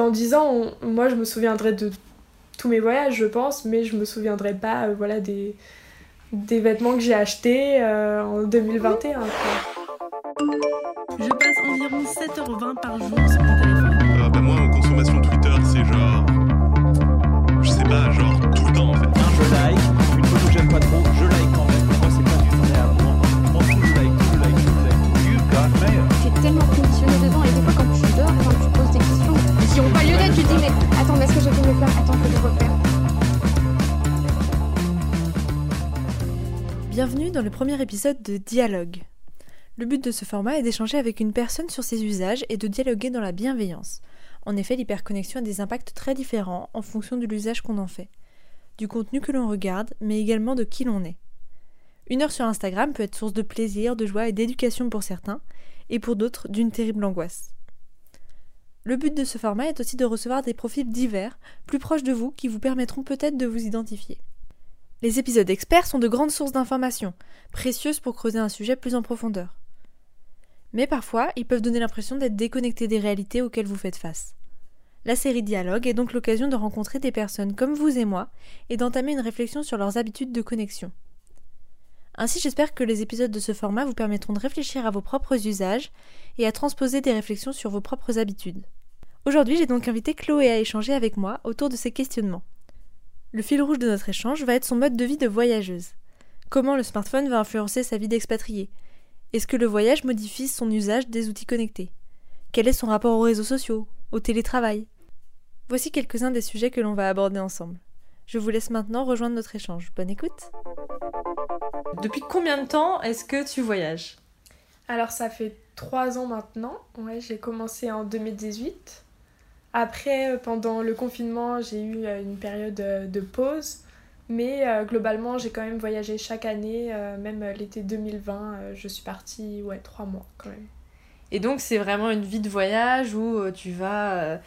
dans 10 ans, moi je me souviendrai de tous mes voyages, je pense, mais je me souviendrai pas euh, voilà, des, vêtements que j'ai achetés euh, en 2021. Je passe environ 7h20 par jour sur Bienvenue dans le premier épisode de Dialogue. Le but de ce format est d'échanger avec une personne sur ses usages et de dialoguer dans la bienveillance. En effet, l'hyperconnexion a des impacts très différents en fonction de l'usage qu'on en fait, du contenu que l'on regarde, mais également de qui l'on est. Une heure sur Instagram peut être source de plaisir, de joie et d'éducation pour certains, et pour d'autres d'une terrible angoisse. Le but de ce format est aussi de recevoir des profils divers, plus proches de vous, qui vous permettront peut-être de vous identifier. Les épisodes experts sont de grandes sources d'informations, précieuses pour creuser un sujet plus en profondeur. Mais parfois, ils peuvent donner l'impression d'être déconnectés des réalités auxquelles vous faites face. La série Dialogue est donc l'occasion de rencontrer des personnes comme vous et moi et d'entamer une réflexion sur leurs habitudes de connexion. Ainsi, j'espère que les épisodes de ce format vous permettront de réfléchir à vos propres usages et à transposer des réflexions sur vos propres habitudes. Aujourd'hui, j'ai donc invité Chloé à échanger avec moi autour de ces questionnements. Le fil rouge de notre échange va être son mode de vie de voyageuse. Comment le smartphone va influencer sa vie d'expatriée Est-ce que le voyage modifie son usage des outils connectés? Quel est son rapport aux réseaux sociaux, au télétravail? Voici quelques-uns des sujets que l'on va aborder ensemble. Je vous laisse maintenant rejoindre notre échange. Bonne écoute Depuis combien de temps est-ce que tu voyages? Alors ça fait 3 ans maintenant, ouais, j'ai commencé en 2018. Après, euh, pendant le confinement, j'ai eu euh, une période euh, de pause. Mais globalement, j'ai quand même voyagé chaque année, même l'été 2020, euh, je suis partie, ouais, trois mois quand même. Et donc c'est vraiment une vie de voyage où tu vas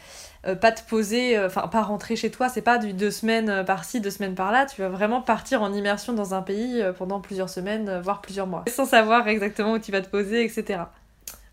pas te poser, enfin pas rentrer chez toi, c'est pas du deux semaines par-ci, deux semaines par-là, tu vas vraiment partir en immersion dans un pays pendant plusieurs semaines, voire plusieurs mois, sans savoir exactement où tu vas te poser, etc.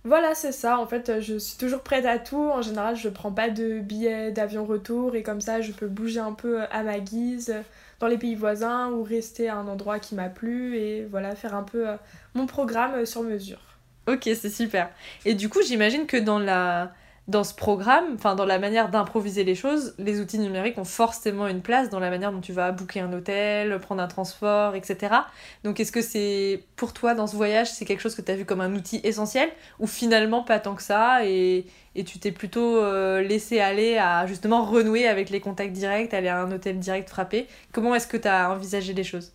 Voilà, c'est ça. En fait, je suis toujours prête à tout. En général, je prends pas de billets d'avion retour et comme ça, je peux bouger un peu à ma guise dans les pays voisins ou rester à un endroit qui m'a plu et voilà, faire un peu euh, mon programme sur mesure. Ok, c'est super. Et du coup, j'imagine que dans la dans ce programme, enfin dans la manière d'improviser les choses, les outils numériques ont forcément une place dans la manière dont tu vas booker un hôtel, prendre un transport, etc. Donc est-ce que c'est pour toi dans ce voyage, c'est quelque chose que tu as vu comme un outil essentiel ou finalement pas tant que ça et, et tu t'es plutôt euh, laissé aller à justement renouer avec les contacts directs, aller à un hôtel direct frappé? Comment est-ce que tu as envisagé les choses?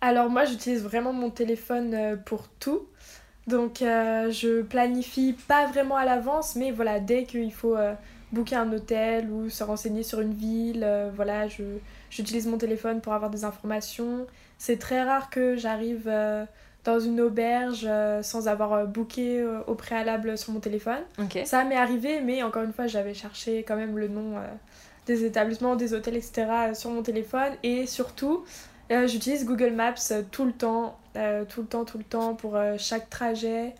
Alors moi, j'utilise vraiment mon téléphone euh, pour tout. Donc euh, je planifie pas vraiment à l'avance, mais voilà, dès qu'il faut euh, booker un hôtel ou se renseigner sur une ville, euh, voilà, je, j'utilise mon téléphone pour avoir des informations. C'est très rare que j'arrive euh, dans une auberge sans avoir booké au préalable sur mon téléphone. Ça m'est arrivé, mais encore une fois, j'avais cherché quand même le nom des établissements, des hôtels, etc. sur mon téléphone. Et surtout, euh, j'utilise Google Maps euh, tout le temps, euh, tout le temps, tout le temps pour euh, chaque trajet,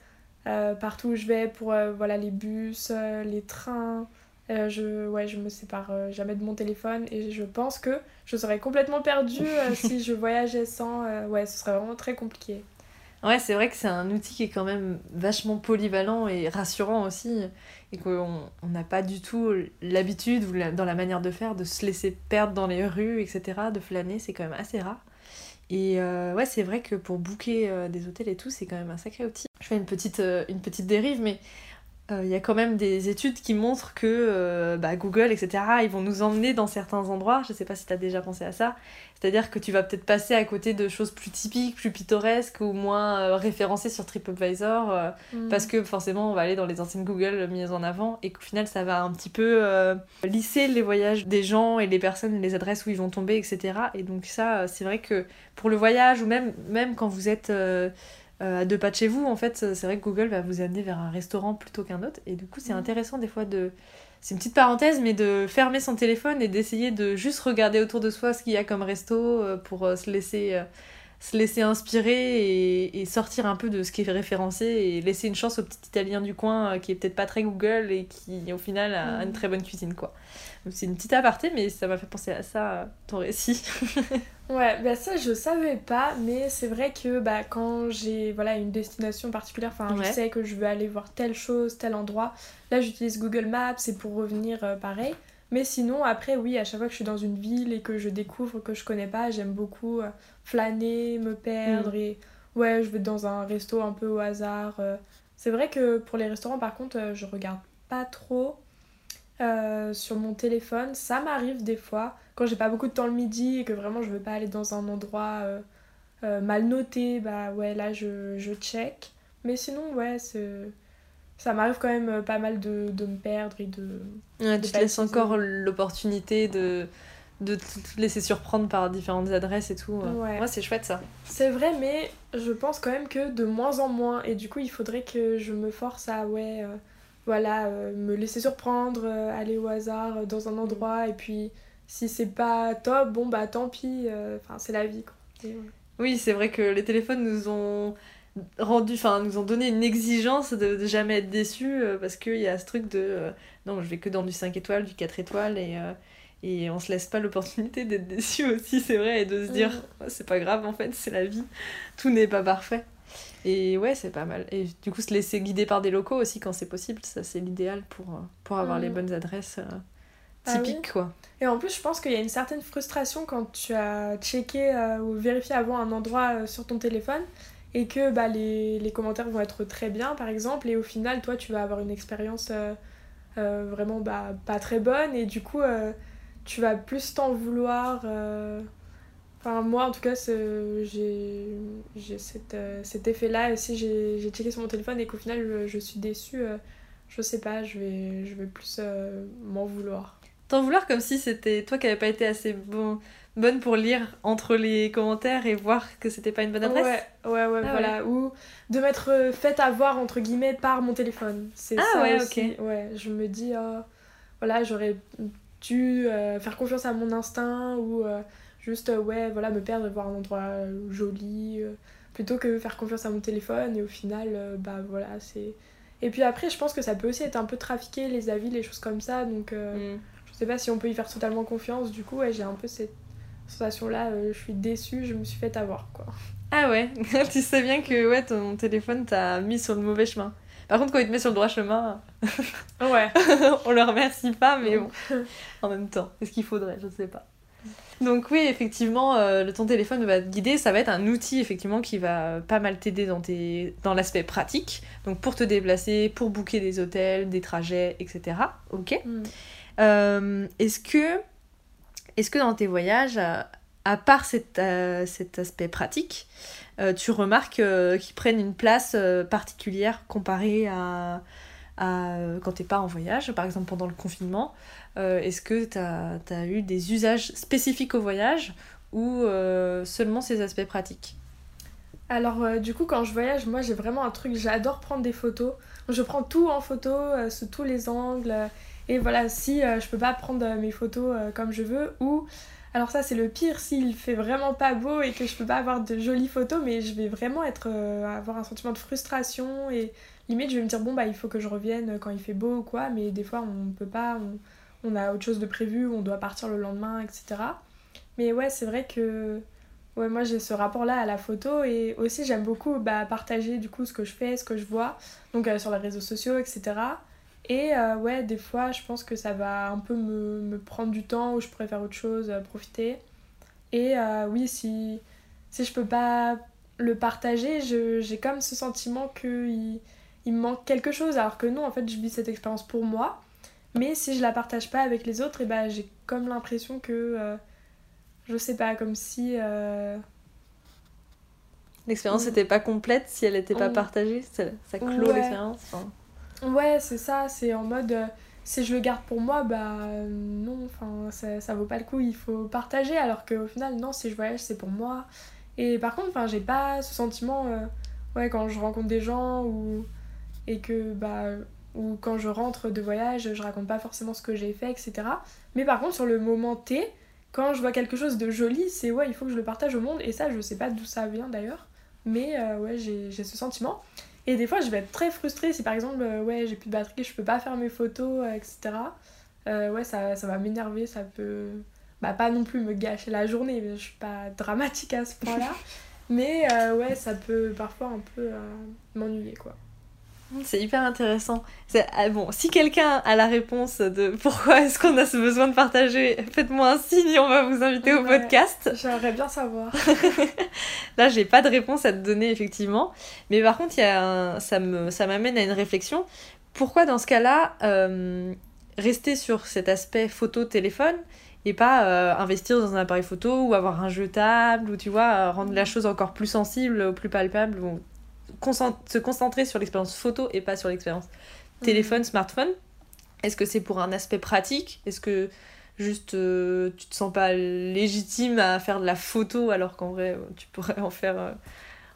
partout où je vais, pour voilà, les bus, les trains. Je, ouais, je me sépare jamais de mon téléphone et je pense que je serais complètement perdue si je voyageais sans. ouais, ce serait vraiment très compliqué. Ouais, c'est vrai que c'est un outil qui est quand même vachement polyvalent et rassurant aussi, et qu'on on n'a pas du tout l'habitude dans la manière de faire de se laisser perdre dans les rues, etc., de flâner, c'est quand même assez rare. Et euh, ouais, c'est vrai que pour booker euh, des hôtels et tout, c'est quand même un sacré outil. Je fais une petite, euh, une petite dérive, mais euh, il y a quand même des études qui montrent que euh, bah, Google, etc., ils vont nous emmener dans certains endroits. Je sais pas si tu as déjà pensé à ça. C'est-à-dire que tu vas peut-être passer à côté de choses plus typiques, plus pittoresques ou moins euh, référencées sur TripAdvisor euh, parce que forcément on va aller dans les anciennes Google mises en avant et qu'au final ça va un petit peu lisser les voyages des gens et les personnes, les adresses où ils vont tomber, etc. Et donc ça, c'est vrai que pour le voyage ou même, même quand vous êtes à deux pas de chez vous, en fait, c'est vrai que Google va vous amener vers un restaurant plutôt qu'un autre. Et du coup, c'est Mhm. intéressant des fois de... C'est une petite parenthèse, mais de fermer son téléphone et d'essayer de juste regarder autour de soi ce qu'il y a comme resto euh, pour euh, se laisser euh, se laisser inspirer et, et sortir un peu de ce qui est référencé et laisser une chance au petit italien du coin euh, qui est peut-être pas très Google et qui au final a Mm. une très bonne cuisine quoi. C'est une petite aparté mais ça m'a fait penser à ça euh, ton récit. Ouais, bah ça je savais pas, mais c'est vrai que bah, quand j'ai voilà, une destination particulière, enfin Ouais. je sais que je veux aller voir telle chose, tel endroit, là j'utilise Google Maps et pour revenir euh, pareil. Mais sinon, après, oui, à chaque fois que je suis dans une ville et que je découvre que je connais pas, j'aime beaucoup flâner, me perdre et ouais, je vais dans un resto un peu au hasard. euh. C'est vrai que pour les restaurants, par contre, euh, je regarde pas trop euh, sur mon téléphone. Ça m'arrive des fois quand j'ai pas beaucoup de temps le midi et que vraiment je veux pas aller dans un endroit euh, euh, mal noté, bah ouais, là je, je check. Mais sinon, ouais, c'est- ça m'arrive quand même pas mal de, de me perdre et de. Ouais, De tu te laisses encore l'opportunité de de te laisser surprendre par différentes adresses et tout. Ouais. c'est chouette ça. C'est vrai, mais je pense quand même que de moins en moins. Et du coup, il faudrait que je me force à, ouais, euh, voilà, euh, me laisser surprendre, euh, aller au hasard euh, dans un endroit. Et puis, si c'est pas top, bon, bah tant pis. euh, Enfin, c'est la vie, quoi. Et. Oui, c'est vrai que les téléphones nous ont rendu, enfin, nous ont donné une exigence de, de jamais être déçus euh, parce qu'il y a ce truc de euh, non, je vais que dans du 5 étoiles, du 4 étoiles et, euh, et on se laisse pas l'opportunité d'être déçu aussi, c'est vrai, et de se dire. Ouais, c'est pas grave en fait, c'est la vie, tout n'est pas parfait. Et ouais, c'est pas mal. Et du coup, se laisser guider par des locaux aussi quand c'est possible, ça c'est l'idéal pour, euh, pour avoir les bonnes adresses euh, Ah oui. typiques quoi. Et en plus, je pense qu'il y a une certaine frustration quand tu as checké euh, ou vérifié avant un endroit euh, sur ton téléphone et que bah, les, les commentaires vont être très bien, par exemple, et au final, toi, tu vas avoir une expérience vraiment bah, pas très bonne et du coup, tu vas plus t'en vouloir. euh, Enfin, moi, en tout cas, j'ai euh, cet effet-là. Et si j'ai checké sur mon téléphone et qu'au final, je, je suis déçue, euh, je sais pas, je vais, je vais plus m'en vouloir. T'en vouloir comme si c'était toi qui avais pas été assez bon, bonne pour lire entre les commentaires et voir que c'était pas une bonne adresse? Ouais, ouais, ouais, Ah voilà. Ou de m'être fait avoir, entre guillemets, par mon téléphone. C'est Ah ça ouais, aussi. ok. Ouais, je me dis, ah, voilà, j'aurais dû euh, faire confiance à mon instinct ou euh, juste, euh, ouais, voilà, me perdre et voir un endroit euh, joli plutôt que faire confiance à mon téléphone. Et au final, bah voilà, c'est. Et puis après, je pense que ça peut aussi être un peu trafiqué, les avis, les choses comme ça. Donc, Mm. je sais pas si on peut y faire totalement confiance. Du coup, ouais, j'ai un peu cette sensation-là. euh, je suis déçue, je me suis fait avoir, quoi. Ah ouais, tu sais bien que ouais, ton téléphone t'a mis sur le mauvais chemin. Par contre, quand il te met sur le droit chemin, Ouais. on le remercie pas, mais bon, en même temps, est-ce qu'il faudrait? Je sais pas. Donc oui, effectivement, euh, le ton téléphone va te guider, ça va être un outil effectivement qui va pas mal t'aider dans, tes... dans l'aspect pratique, donc pour te déplacer, pour booker des hôtels, des trajets, etc. Ok. Mm. Euh, est-ce que, est-ce que dans tes voyages, à, part cet, euh, aspect pratique, euh, tu remarques euh, qu'ils prennent une place particulière comparée à, à quand t'es pas en voyage, par exemple pendant le confinement Est-ce que tu as, eu des usages spécifiques au voyage ou seulement ces aspects pratiques? Alors, du coup, quand je voyage, moi j'ai vraiment un truc, j'adore prendre des photos. Je prends tout en photo, sous tous les angles. et voilà, si je peux pas prendre mes photos comme je veux, ou. Alors, ça, c'est le pire s'il fait vraiment pas beau et que je peux pas avoir de jolies photos, mais je vais vraiment être, euh, avoir un sentiment de frustration et limite, je vais me dire, bon, bah, il faut que je revienne quand il fait beau ou quoi, mais des fois, on peut pas, on, a autre chose de prévu, on doit partir le lendemain, etc. Mais ouais, c'est vrai que. Ouais, moi j'ai ce rapport-là à la photo et aussi j'aime beaucoup bah, partager du coup ce que je fais, ce que je vois, donc euh, sur les réseaux sociaux, etc. Et euh, ouais, des fois je pense que ça va un peu me, me prendre du temps ou je pourrais faire autre chose, euh, profiter. Et euh, oui, si, si je peux pas le partager, j'ai comme ce sentiment qu'il il me manque quelque chose, alors que non, en fait je vis cette expérience pour moi. Mais si je la partage pas avec les autres, et bah, j'ai comme l'impression que. euh, je sais pas, comme si. euh, L'expérience Mm. n'était pas complète si elle n'était pas Mm. partagée, ça, ça clôt Ouais. l'expérience. enfin. Ouais, c'est ça, c'est en mode. euh, si je le garde pour moi, bah euh, non, enfin, ça, ça vaut pas le coup, il faut partager, alors qu'au final, non, si je voyage, c'est pour moi. Et par contre, enfin, j'ai pas ce sentiment, euh, ouais, quand je rencontre des gens ou. et que, bah. ou quand je rentre de voyage, je raconte pas forcément ce que j'ai fait, etc. Mais par contre, sur le moment T, quand je vois quelque chose de joli, c'est ouais, il faut que je le partage au monde. Et ça, je sais pas d'où ça vient d'ailleurs. Mais ouais, j'ai ce sentiment. Et des fois, je vais être très frustrée si par exemple, euh, ouais, j'ai plus de batterie, je peux pas faire mes photos, euh, etc. Euh, ouais, ça, ça va m'énerver, ça peut. Bah, pas non plus me gâcher la journée, mais je suis pas dramatique à ce point-là. mais ouais, ça peut parfois un peu m'ennuyer, quoi. C'est hyper intéressant. C'est- ah, bon, si quelqu'un a la réponse de pourquoi est-ce qu'on a ce besoin de partager, faites-moi un signe et on va vous inviter au podcast. J'aimerais bien savoir. Là, j'ai pas de réponse à te donner, effectivement. Mais par contre, y a un- ça me, ça m'amène à une réflexion. Pourquoi, dans ce cas-là, euh, rester sur cet aspect photo-téléphone et pas euh, investir dans un appareil photo ou avoir un jetable ou, tu vois, rendre la chose encore plus sensible, plus palpable ou se concentrer sur l'expérience photo et pas sur l'expérience téléphone, smartphone Est-ce que c'est pour un aspect pratique? Est-ce que juste euh, tu te sens pas légitime à faire de la photo alors qu'en vrai euh, tu pourrais en faire euh,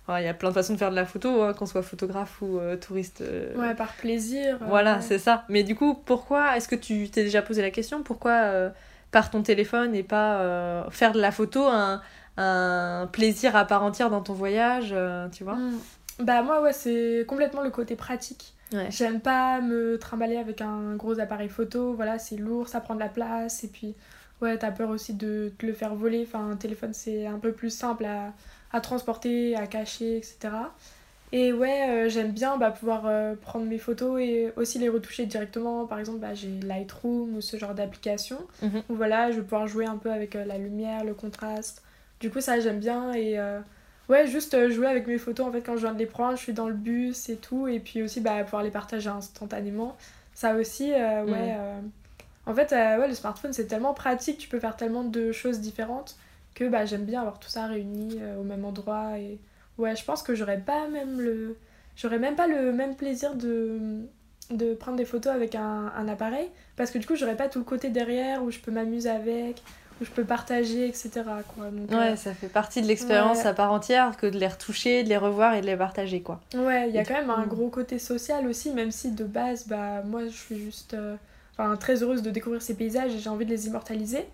enfin, il y a plein de façons de faire de la photo hein, qu'on soit photographe ou euh, touriste Ouais, par plaisir. voilà ouais. c'est ça mais du coup pourquoi est-ce que tu t'es déjà posé la question pourquoi par ton téléphone et pas faire de la photo un, un plaisir à part entière dans ton voyage tu vois? Mm. Bah, moi, ouais, c'est complètement le côté pratique. Ouais. J'aime pas me trimballer avec un gros appareil photo, voilà, c'est lourd, ça prend de la place, et puis, ouais, t'as peur aussi de te le faire voler. Enfin, un téléphone, c'est un peu plus simple à, à transporter, à cacher, etc. Et ouais, euh, j'aime bien bah, pouvoir euh, prendre mes photos et aussi les retoucher directement. Par exemple, bah, j'ai Lightroom ou ce genre d'application. Mhm. Où voilà, je vais pouvoir jouer un peu avec euh, la lumière, le contraste. Du coup, ça, j'aime bien. Et ouais, juste euh, jouer avec mes photos. En fait, quand je viens de les prendre, je suis dans le bus et tout. Et puis aussi, bah, pouvoir les partager instantanément. Ça aussi, euh, ouais. Mhm. euh, En fait, ouais, le smartphone, c'est tellement pratique. Tu peux faire tellement de choses différentes que bah, j'aime bien avoir tout ça réuni au même endroit. Et ouais, je pense que j'aurais pas même le. J'aurais même pas le même plaisir de, de prendre des photos avec un, un appareil parce que du coup j'aurais pas tout le côté derrière où je peux m'amuser avec où je peux partager etc quoi. Donc euh, ouais ça fait partie de l'expérience Ouais. à part entière que de les retoucher de les revoir et de les partager quoi. Ouais il y a Et quand même un gros côté social aussi même si de base bah moi je suis juste euh, enfin très heureuse de découvrir ces paysages et j'ai envie de les immortaliser.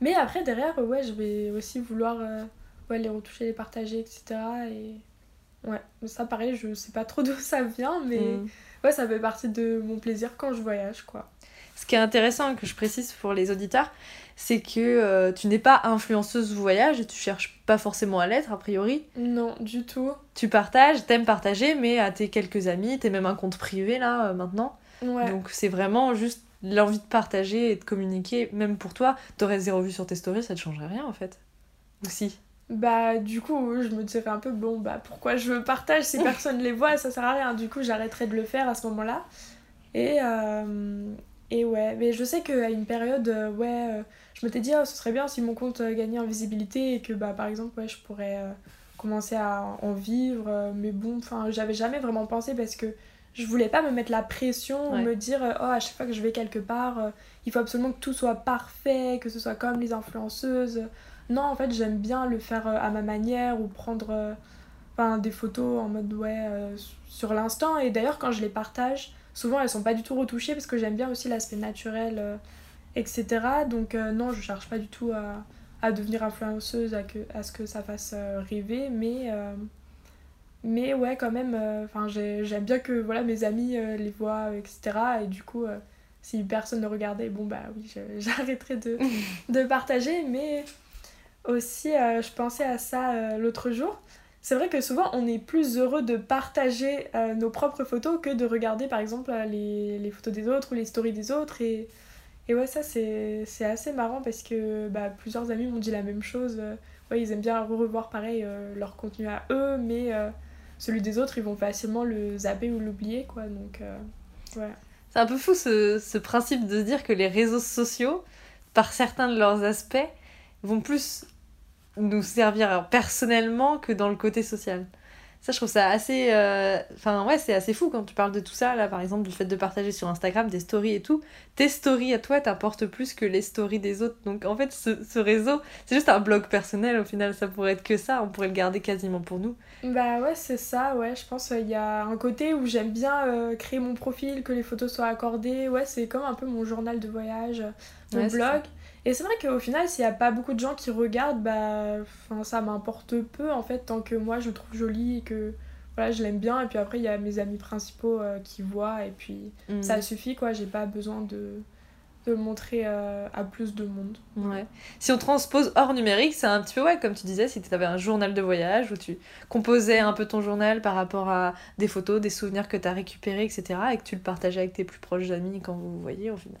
Mais après derrière ouais je vais aussi vouloir euh, ouais, les retoucher les partager etc et ouais. Ça pareil je sais pas trop d'où ça vient mais Mm. ouais ça fait partie de mon plaisir quand je voyage quoi. Ce qui est intéressant que je précise pour les auditeurs, c'est que euh, tu n'es pas influenceuse voyage et tu cherches pas forcément à l'être a priori. non du tout Tu partages, t'aimes partager, mais à tes quelques amis, t'es même un compte privé là euh, maintenant. ouais Donc c'est vraiment juste l'envie de partager et de communiquer, même pour toi. T'aurais zéro vue sur tes stories, ça te changerait rien en fait. Ou si Bah du coup je me dirais un peu bon bah pourquoi je partage si personne les voit ça sert à rien du coup j'arrêterai de le faire à ce moment là et euh, et ouais mais je sais qu'à une période ouais je m'étais dit oh, ce serait bien si mon compte euh, gagnait en visibilité et que bah par exemple ouais je pourrais euh, commencer à en vivre euh, mais bon enfin j'avais jamais vraiment pensé parce que je voulais pas me mettre la pression ou me dire oh à chaque fois que je vais quelque part euh, il faut absolument que tout soit parfait que ce soit comme les influenceuses non, en fait, j'aime bien le faire à ma manière ou prendre enfin, des photos en mode ouais euh, sur l'instant. Et d'ailleurs, quand je les partage, souvent elles sont pas du tout retouchées parce que j'aime bien aussi l'aspect naturel, euh, etc. Donc, euh, non, je cherche pas du tout à, devenir influenceuse, à, que, à ce que ça fasse euh, rêver, mais. euh, mais ouais, quand même, j'aime bien que voilà, mes amis les voient, etc. Et du coup, si personne ne regardait, bon bah oui, j'arrêterai de, partager. Mais aussi, je pensais à ça l'autre jour. C'est vrai que souvent, on est plus heureux de partager nos propres photos que de regarder, par exemple, les, les photos des autres ou les stories des autres. Et, et ouais, ça, c'est assez marrant parce que bah, plusieurs amis m'ont dit la même chose. Ouais, ils aiment bien revoir, pareil, euh, leur contenu à eux, mais euh, celui des autres, ils vont facilement le zapper ou l'oublier, quoi. Donc, euh, ouais. C'est un peu fou ce, ce principe de se dire que les réseaux sociaux, par certains de leurs aspects, vont plus nous servir personnellement que dans le côté social. Ça, je trouve ça assez. euh, Enfin, ouais, c'est assez fou quand tu parles de tout ça, là, par exemple, du fait de partager sur Instagram des stories et tout. Tes stories à toi t'importent plus que les stories des autres. Donc, en fait, ce, ce réseau, c'est juste un blog personnel, au final, ça pourrait être que ça. On pourrait le garder quasiment pour nous. Bah ouais, c'est ça, ouais. Je pense qu'il y a un côté où j'aime bien euh, créer mon profil, que les photos soient accordées. Ouais, c'est comme un peu mon journal de voyage, euh, mon Ouais, blog. Et c'est vrai qu'au final, s'il n'y a pas beaucoup de gens qui regardent, bah ça m'importe peu en fait, tant que moi je le trouve joli et que voilà, je l'aime bien. Et puis après, il y a mes amis principaux euh, qui voient et puis Mm. ça suffit quoi. J'ai pas besoin de, de le montrer euh, à plus de monde. Ouais. Si on transpose hors numérique, c'est un petit peu, ouais, comme tu disais, si tu avais un journal de voyage où tu composais un peu ton journal par rapport à des photos, des souvenirs que tu as récupérés, etc. et que tu le partageais avec tes plus proches amis quand vous vous voyez au final.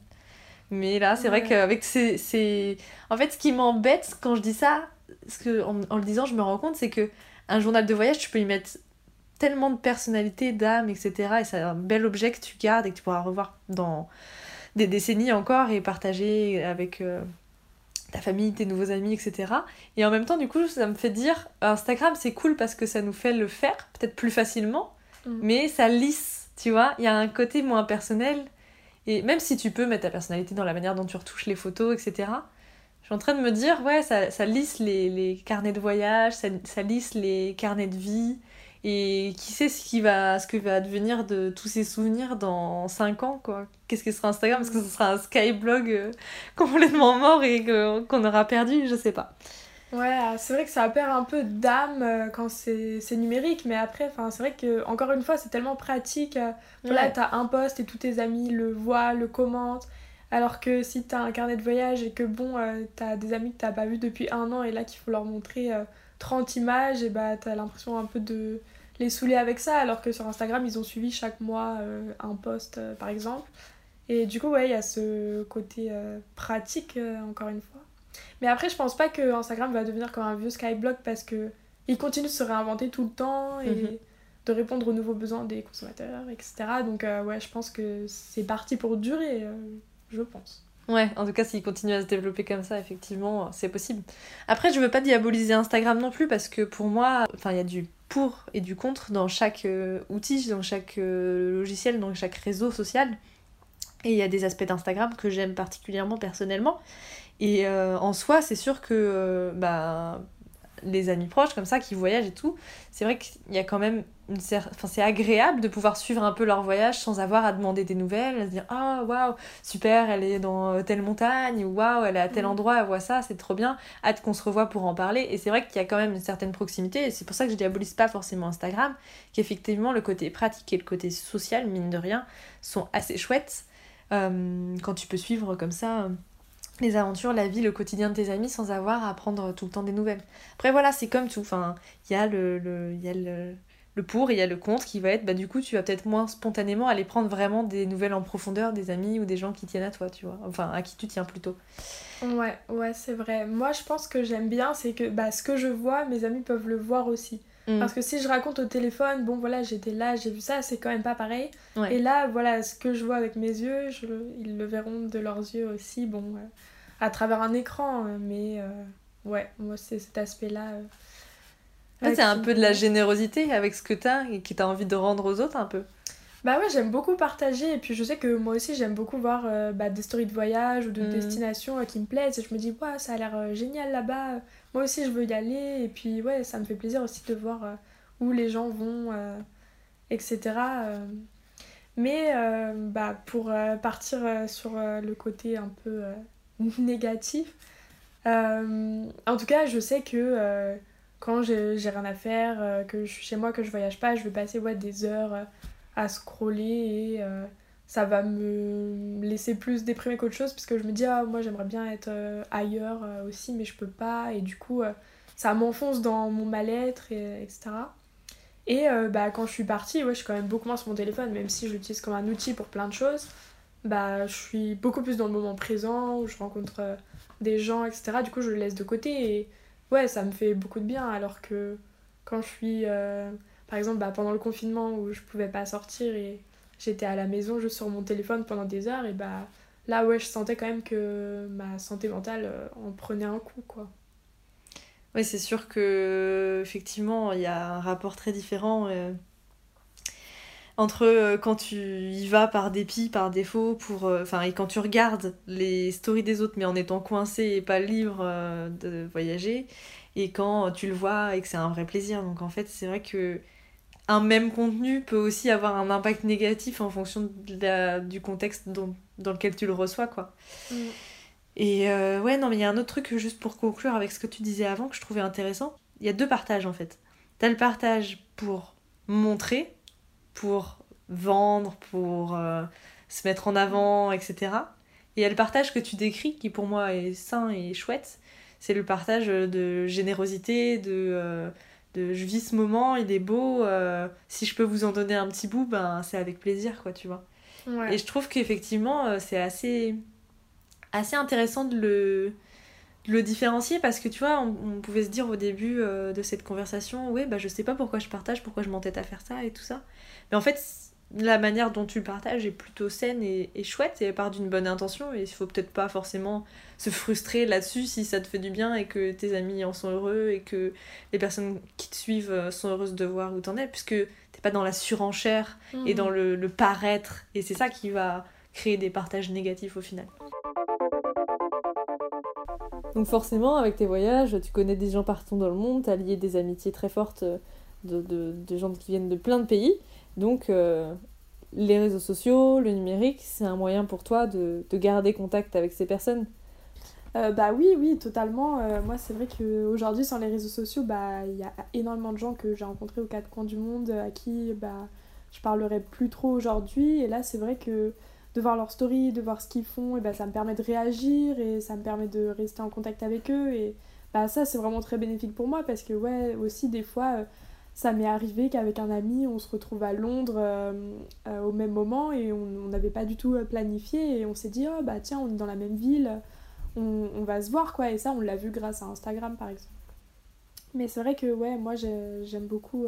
Mais là, c'est vrai Ouais. qu'avec ces, ces- En fait, ce qui m'embête quand je dis ça, ce que, en, en le disant, je me rends compte, c'est que un journal de voyage, tu peux y mettre tellement de personnalité, d'âme, etc. Et c'est un bel objet que tu gardes et que tu pourras revoir dans des décennies encore et partager avec euh, ta famille, tes nouveaux amis, etc. Et en même temps, du coup, ça me fait dire, Instagram, c'est cool parce que ça nous fait le faire, peut-être plus facilement, Mm. mais ça lisse, tu vois. Il y a un côté moins personnel. Et même si tu peux mettre ta personnalité dans la manière dont tu retouches les photos, etc., je suis en train de me dire, ouais, ça, ça lisse les, les carnets de voyage, ça, ça lisse les carnets de vie. Et qui sait ce, qui va, ce que va devenir de tous ces souvenirs dans 5 ans, quoi. Qu'est-ce que sera Instagram? Est-ce que ce sera un skyblog euh, complètement mort et qu'on aura perdu? Je sais pas. Ouais, c'est vrai que ça perd un peu d'âme euh, quand c'est numérique, mais après, c'est vrai que encore une fois, c'est tellement pratique. euh, Ouais. t'as un post et tous tes amis le voient, le commentent. Alors que si t'as un carnet de voyage et que bon, euh, t'as des amis que t'as pas vus depuis un an et là qu'il faut leur montrer euh, 30 images, et bah t'as l'impression un peu de les saouler avec ça. Alors que sur Instagram, ils ont suivi chaque mois euh, un post par exemple. Et du coup, ouais, il y a ce côté pratique encore une fois. Mais après, je pense pas que Instagram va devenir comme un vieux Skyblog parce que il continue de se réinventer tout le temps et Mhm. de répondre aux nouveaux besoins des consommateurs, etc. Donc, euh, ouais, je pense que c'est parti pour durer, euh, je pense. Ouais, en tout cas, s'il continue à se développer comme ça, effectivement, c'est possible. Après, je veux pas diaboliser Instagram non plus parce que pour moi, enfin, il y a du pour et du contre dans chaque euh, outil, dans chaque logiciel, dans chaque réseau social. Et il y a des aspects d'Instagram que j'aime particulièrement personnellement. Et euh, en soi, c'est sûr que euh, bah, les amis proches comme ça qui voyagent et tout, c'est vrai qu'il y a quand même une cer- enfin, c'est agréable de pouvoir suivre un peu leur voyage sans avoir à demander des nouvelles, à se dire ah waouh super elle est dans euh, telle montagne ou waouh elle est à tel Mhm. endroit elle voit ça c'est trop bien hâte qu'on se revoie pour en parler et c'est vrai qu'il y a quand même une certaine proximité et c'est pour ça que je diabolise pas forcément Instagram qu'effectivement le côté pratique et le côté social mine de rien sont assez chouettes euh, quand tu peux suivre comme ça les aventures, la vie, le quotidien de tes amis sans avoir à prendre tout le temps des nouvelles. Après voilà, c'est comme tout. Enfin, il y a le, le, y a le, le pour et il y a le contre qui va être, bah du coup, tu vas peut-être moins spontanément aller prendre vraiment des nouvelles en profondeur des amis ou des gens qui tiennent à toi, tu vois. Enfin, à qui tu tiens plutôt. Ouais, ouais, c'est vrai. Moi, je pense que j'aime bien, c'est que bah, ce que je vois, mes amis peuvent le voir aussi. Mm. Parce que si je raconte au téléphone, bon voilà, j'étais là, j'ai vu ça, c'est quand même pas pareil. Ouais. Et là, voilà, ce que je vois avec mes yeux, je, ils le verront de leurs yeux aussi, bon, euh, à travers un écran. euh, mais euh, ouais, moi, c'est cet aspect-là. euh, En fait, euh, c'est un qui peu de la générosité avec ce que t'as et que t'as envie de rendre aux autres un peu. Bah ouais, j'aime beaucoup partager et puis je sais que moi aussi j'aime beaucoup voir euh, bah, des stories de voyage ou de Mhm. destinations euh, qui me plaisent et je me dis, ouais, ça a l'air euh, génial là-bas, moi aussi je veux y aller et puis ouais, ça me fait plaisir aussi de voir euh, où les gens vont, euh, etc. euh. Mais bah, pour partir sur le côté un peu négatif, en tout cas, je sais que quand j'ai rien à faire, que je suis chez moi, que je voyage pas, je vais passer ouais, des heures à scroller et ça va me laisser plus déprimée qu'autre chose parce que je me dis, ah, moi j'aimerais bien être euh, ailleurs euh, aussi, mais je peux pas, et du coup, euh, ça m'enfonce dans mon mal-être, et, etc. Et bah, quand je suis partie, ouais, je suis quand même beaucoup moins sur mon téléphone, même si je l'utilise comme un outil pour plein de choses. Bah, je suis beaucoup plus dans le moment présent, où je rencontre des gens, etc. Du coup, je le laisse de côté et ouais, ça me fait beaucoup de bien. Alors que quand je suis, par exemple, bah, pendant le confinement où je pouvais pas sortir et j'étais à la maison juste sur mon téléphone pendant des heures, et bah là, ouais, je sentais quand même que ma santé mentale euh, en prenait un coup, quoi. Ouais, c'est sûr que effectivement, il y a un rapport très différent euh, entre euh, quand tu y vas par dépit, par défaut, pour, enfin, et quand tu regardes les stories des autres, mais en étant coincé et pas libre de voyager, et quand tu le vois et que c'est un vrai plaisir. Donc en fait, c'est vrai que un même contenu peut aussi avoir un impact négatif en fonction de la- du contexte dont- dans lequel tu le reçois, quoi. Mm. Et euh, ouais, non, mais il y a un autre truc, juste pour conclure avec ce que tu disais avant, que je trouvais intéressant. Il y a deux partages en fait. T'as le partage pour montrer, pour vendre, pour euh, se mettre en avant, etc. Et il y a le partage que tu décris, qui pour moi est sain et chouette. C'est le partage de générosité, de, euh, de je vis ce moment, il est beau. euh, si je peux vous en donner un petit bout, ben c'est avec plaisir, quoi, tu vois. Ouais. Et je trouve qu'effectivement, euh, c'est assez, assez intéressant de le, de le différencier parce que tu vois, on, on pouvait se dire au début euh, de cette conversation, ouais, bah je sais pas pourquoi je partage, pourquoi je m'entête à faire ça et tout ça. Mais en fait, la manière dont tu le partages est plutôt saine et, et chouette et elle part d'une bonne intention et il faut peut-être pas forcément se frustrer là-dessus si ça te fait du bien et que tes amis en sont heureux et que les personnes qui te suivent euh, sont heureuses de voir où t'en es puisque t'es pas dans la surenchère et Mhm. dans le, le paraître. Et c'est ça qui va créer des partages négatifs au final. Donc forcément, avec tes voyages, tu connais des gens partout dans le monde, tu as lié des amitiés très fortes euh, de, de- de gens qui viennent de plein de pays. Donc euh, les réseaux sociaux, le numérique, c'est un moyen pour toi de, de garder contact avec ces personnes? Euh, bah oui, oui, totalement. Euh, moi, c'est vrai qu'aujourd'hui, sans les réseaux sociaux, bah il y a énormément de gens que j'ai rencontrés aux quatre coins du monde à qui bah je parlerai plus trop aujourd'hui. Et là, c'est vrai que de voir leurs stories, de voir ce qu'ils font, bah, ça me permet de réagir et ça me permet de rester en contact avec eux. Et bah ça, c'est vraiment très bénéfique pour moi parce que ouais, aussi des fois. Ça m'est arrivé qu'avec un ami, on se retrouve à Londres euh, euh, au même moment et on n'avait pas du tout euh, planifié et on s'est dit, oh bah tiens, on est dans la même ville, on, va se voir quoi. Et ça on l'a vu grâce à Instagram par exemple. Mais c'est vrai que ouais moi j'ai- j'aime beaucoup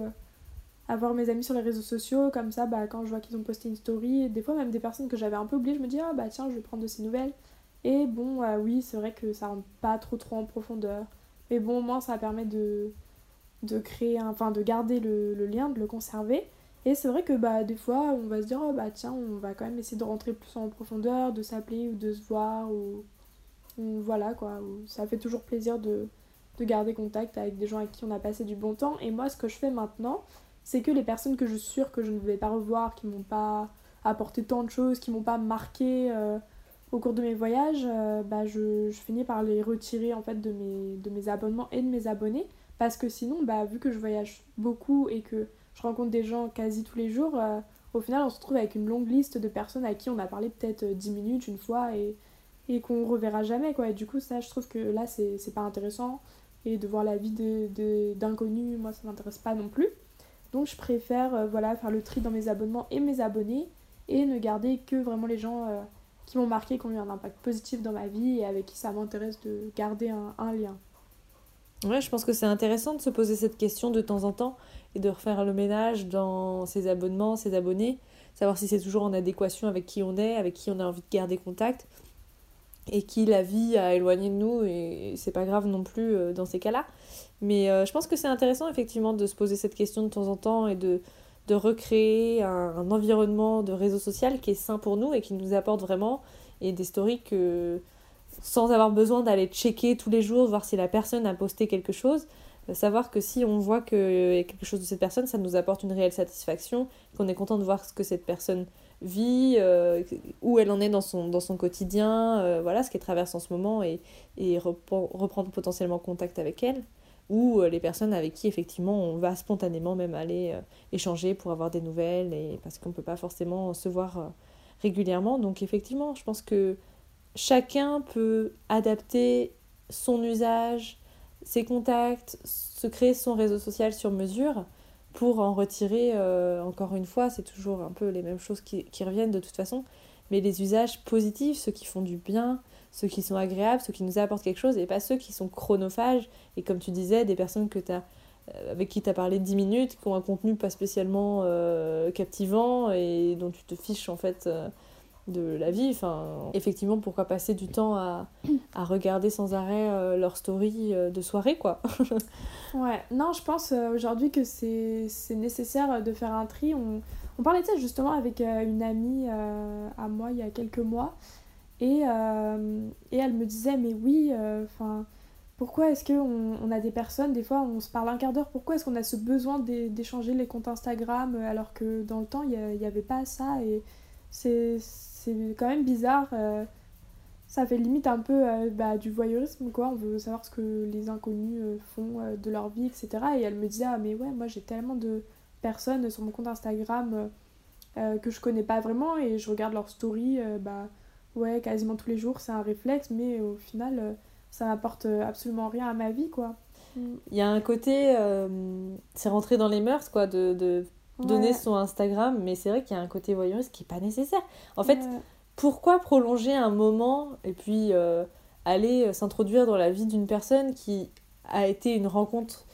avoir mes amis sur les réseaux sociaux. Comme ça bah quand je vois qu'ils ont posté une story des fois même des personnes que j'avais un peu oubliées je me dis ah bah tiens je vais prendre de ces nouvelles. Et bon oui c'est vrai que ça rentre pas trop trop en profondeur. Mais bon au moins ça permet de de créer enfin de garder le, lien de le conserver et c'est vrai que bah des fois on va se dire oh bah tiens on va quand même essayer de rentrer plus en profondeur de s'appeler ou de se voir ou voilà quoi, ça fait toujours plaisir de, de garder contact avec des gens avec qui on a passé du bon temps. Et moi, ce que je fais maintenant, c'est que les personnes que je suis sûre que je ne vais pas revoir, qui m'ont pas apporté tant de choses, qui m'ont pas marqué euh, au cours de mes voyages, euh, bah je, je finis par les retirer en fait de mes, de mes abonnements et de mes abonnés. Parce que sinon, bah, vu que je voyage beaucoup et que je rencontre des gens quasi tous les jours, euh, au final, on se retrouve avec une longue liste de personnes à qui on a parlé peut-être euh, 10 minutes une fois et et qu'on reverra jamais quoi. Et du coup ça je trouve que là c'est pas intéressant. Et de voir la vie de- de- d'inconnus moi ça m'intéresse pas non plus. Donc je préfère euh, voilà faire le tri dans mes abonnements et mes abonnés et ne garder que vraiment les gens euh, qui m'ont marqué qui ont eu un impact positif dans ma vie et avec qui ça m'intéresse de garder un lien Ouais, je pense que c'est intéressant de se poser cette question de temps en temps et de refaire le ménage dans ses abonnements, ses abonnés, savoir si c'est toujours en adéquation avec qui on est, avec qui on a envie de garder contact et qui la vie a éloigné de nous et c'est pas grave non plus euh, dans ces cas-là. Mais euh, je pense que c'est intéressant effectivement de se poser cette question de temps en temps et de, de recréer un, un environnement de réseau social qui est sain pour nous et qui nous apporte vraiment et des stories que sans avoir besoin d'aller checker tous les jours, voir si la personne a posté quelque chose, euh, savoir que si on voit y a quelque chose de cette personne, ça nous apporte une réelle satisfaction, qu'on est content de voir ce que cette personne vit, euh, où elle en est dans son, dans son quotidien, euh, voilà ce qu'elle traverse en ce moment et, et repren- reprendre potentiellement contact avec elle, ou euh, les personnes avec qui effectivement on va spontanément même aller euh, échanger pour avoir des nouvelles, et parce qu'on ne peut pas forcément se voir euh, régulièrement. Donc effectivement, je pense que chacun peut adapter son usage, ses contacts, se créer son réseau social sur mesure pour en retirer, euh, encore une fois, c'est toujours un peu les mêmes choses qui, reviennent de toute façon, mais les usages positifs, ceux qui font du bien, ceux qui sont agréables, ceux qui nous apportent quelque chose, et pas ceux qui sont chronophages, et comme tu disais, des personnes que t'as, euh, avec qui tu as parlé 10 minutes, qui ont un contenu pas spécialement euh, captivant, et dont tu te fiches en fait de la vie. Enfin, effectivement, pourquoi passer du temps à, à regarder sans arrêt euh, leur story euh, de soirée, quoi. Ouais, non, je pense euh, aujourd'hui que c'est nécessaire de faire un tri. On, on parlait ça justement avec euh, une amie à moi il y a quelques mois. Et, et elle me disait, mais oui, enfin, pourquoi est-ce qu'on on a des personnes, des fois on se parle un quart d'heure, pourquoi est-ce qu'on a ce besoin d'é- d'échanger les comptes Instagram alors que dans le temps il n'y avait pas ça c'est quand même bizarre. euh, ça fait limite un peu euh, bah, du voyeurisme, quoi. On veut savoir ce que les inconnus euh, font de leur vie, etc. Et elle me disait, ah, mais ouais, moi j'ai tellement de personnes sur mon compte Instagram que je connais pas vraiment et je regarde leurs stories, bah, ouais, quasiment tous les jours, c'est un réflexe, mais au final, ça m'apporte absolument rien à ma vie, quoi. Il y a un côté, c'est rentré dans les mœurs, quoi, de donner son Instagram, mais c'est vrai qu'il y a un côté voyeuriste qui est pas nécessaire. En fait, Ouais. pourquoi prolonger un moment et puis euh, aller euh, s'introduire dans la vie d'une personne qui a été une rencontre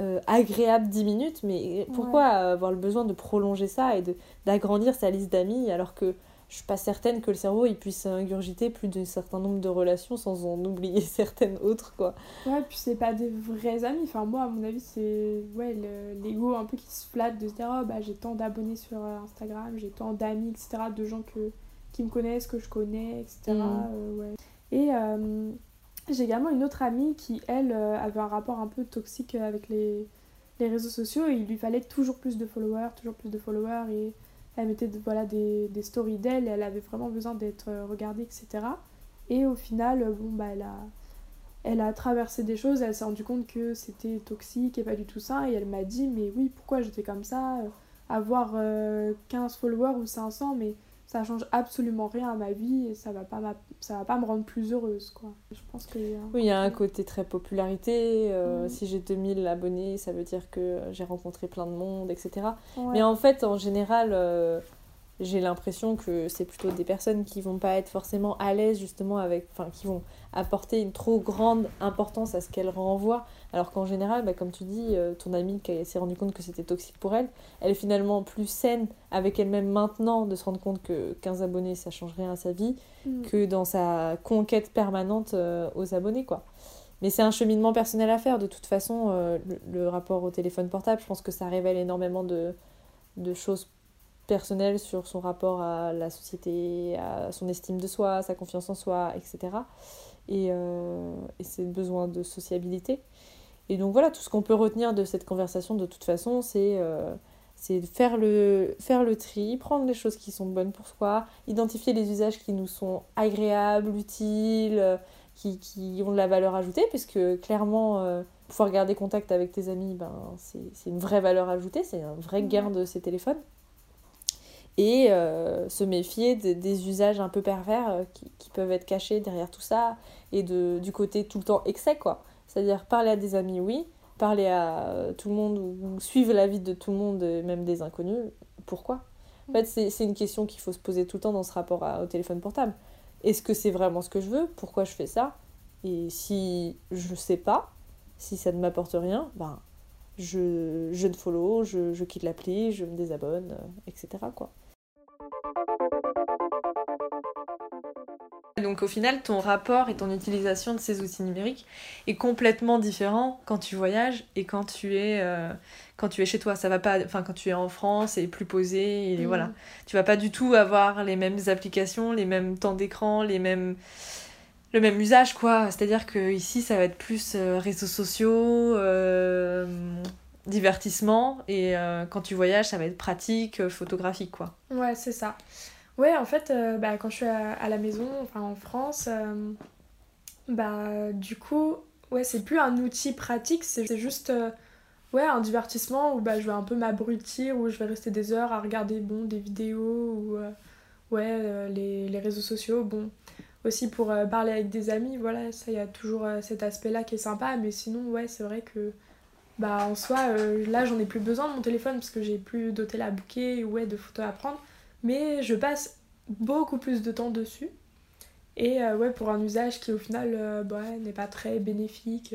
euh, agréable 10 minutes, mais pourquoi avoir le besoin de prolonger ça et d'agrandir sa liste d'amis alors que je suis pas certaine que le cerveau il puisse ingurgiter plus d'un certain nombre de relations sans en oublier certaines autres quoi. Ouais, puis c'est pas des vrais amis. Enfin, moi, à mon avis, c'est ouais, le- l'ego un peu qui se flatte de se dire oh, bah, j'ai tant d'abonnés sur euh, Instagram, j'ai tant d'amis, etc. De gens que, qui me connaissent, que je connais, etc. Mhm. Euh, ouais. Et euh, j'ai également une autre amie qui, elle, avait un rapport un peu toxique avec les, les réseaux sociaux. Et il lui fallait toujours plus de followers, toujours plus de followers. Et elle mettait voilà, des, stories d'elle elle avait vraiment besoin d'être euh, regardée, etc. Et au final, euh, bon, bah, elle a elle a traversé des choses, elle s'est rendue compte que c'était toxique et pas du tout ça, et elle m'a dit, mais oui, pourquoi j'étais comme ça? Euh, Avoir euh, 15 followers ou 500, mais ça change absolument rien à ma vie et ça va pas, m'a- ça va pas me rendre plus heureuse, quoi. Je pense y a... Oui, il y a un côté très popularité. euh, Mhm. Si j'ai 2000 abonnés, ça veut dire que j'ai rencontré plein de monde, etc. Ouais. Mais en fait, en général, euh, j'ai l'impression que c'est plutôt des personnes qui vont pas être forcément à l'aise justement avec, enfin, qui vont apporter une trop grande importance à ce qu'elles renvoient. Alors qu'en général, bah, comme tu dis, euh, ton amie qui s'est rendu compte que c'était toxique pour elle, elle est finalement plus saine avec elle-même maintenant de se rendre compte que 15 abonnés, ça change rien à sa vie, Mm. que dans sa conquête permanente euh, aux abonnés, quoi. Mais c'est un cheminement personnel à faire. De toute façon, euh, le, le rapport au téléphone portable, je pense que ça révèle énormément de, de choses personnelles sur son rapport à la société, à son estime de soi, sa confiance en soi, etc. Et, euh, et ses besoins de sociabilité. Et donc voilà, tout ce qu'on peut retenir de cette conversation, de toute façon, c'est euh, faire le, faire le tri, prendre les choses qui sont bonnes pour soi, identifier les usages qui nous sont agréables, utiles, euh, qui, qui ont de la valeur ajoutée, puisque clairement, euh, pouvoir garder contact avec tes amis, ben, c'est c'est une vraie valeur ajoutée, c'est un vrai gain de ces téléphones. Et euh, se méfier de- des usages un peu pervers euh, qui, peuvent être cachés derrière tout ça, et de, du côté tout le temps excès, quoi. C'est-à-dire parler à des amis, oui, parler à tout le monde ou, suivre la vie de tout le monde, même des inconnus, pourquoi? En fait, c'est une question qu'il faut se poser tout le temps dans ce rapport au téléphone portable. Est-ce que c'est vraiment ce que je veux? Pourquoi je fais ça? Et si je sais pas, si ça ne m'apporte rien, ben je, je ne follow, je, je quitte l'appli, je me désabonne, euh, etc. Quoi. Donc au final, ton rapport et ton utilisation de ces outils numériques est complètement différent quand tu voyages et quand tu es, euh, quand tu es chez toi. Ça va pas, enfin quand tu es en France et plus posé, et Mm. voilà. Tu vas pas du tout avoir les mêmes applications, les mêmes temps d'écran, les mêmes le même usage quoi. C'est-à-dire que ici ça va être plus euh, réseaux sociaux, euh, divertissement et euh, quand tu voyages ça va être pratique, euh, photographique quoi. Ouais, c'est ça. Ouais, en fait, euh, bah, quand je suis à, à la maison, enfin en France, bah du coup, ouais, c'est plus un outil pratique, c'est juste ouais, un divertissement où bah, je vais un peu m'abrutir, où je vais rester des heures à regarder bon, des vidéos ou ouais, les, les réseaux sociaux. Bon, aussi pour parler avec des amis, voilà, ça, il y a toujours cet aspect-là qui est sympa, mais sinon, ouais, c'est vrai que bah en soi, euh, là, j'en ai plus besoin de mon téléphone parce que j'ai plus d'hôtel à ou ouais, de photos à prendre mais je passe beaucoup plus de temps dessus. Et euh, ouais, pour un usage qui au final euh, bah, n'est pas très bénéfique.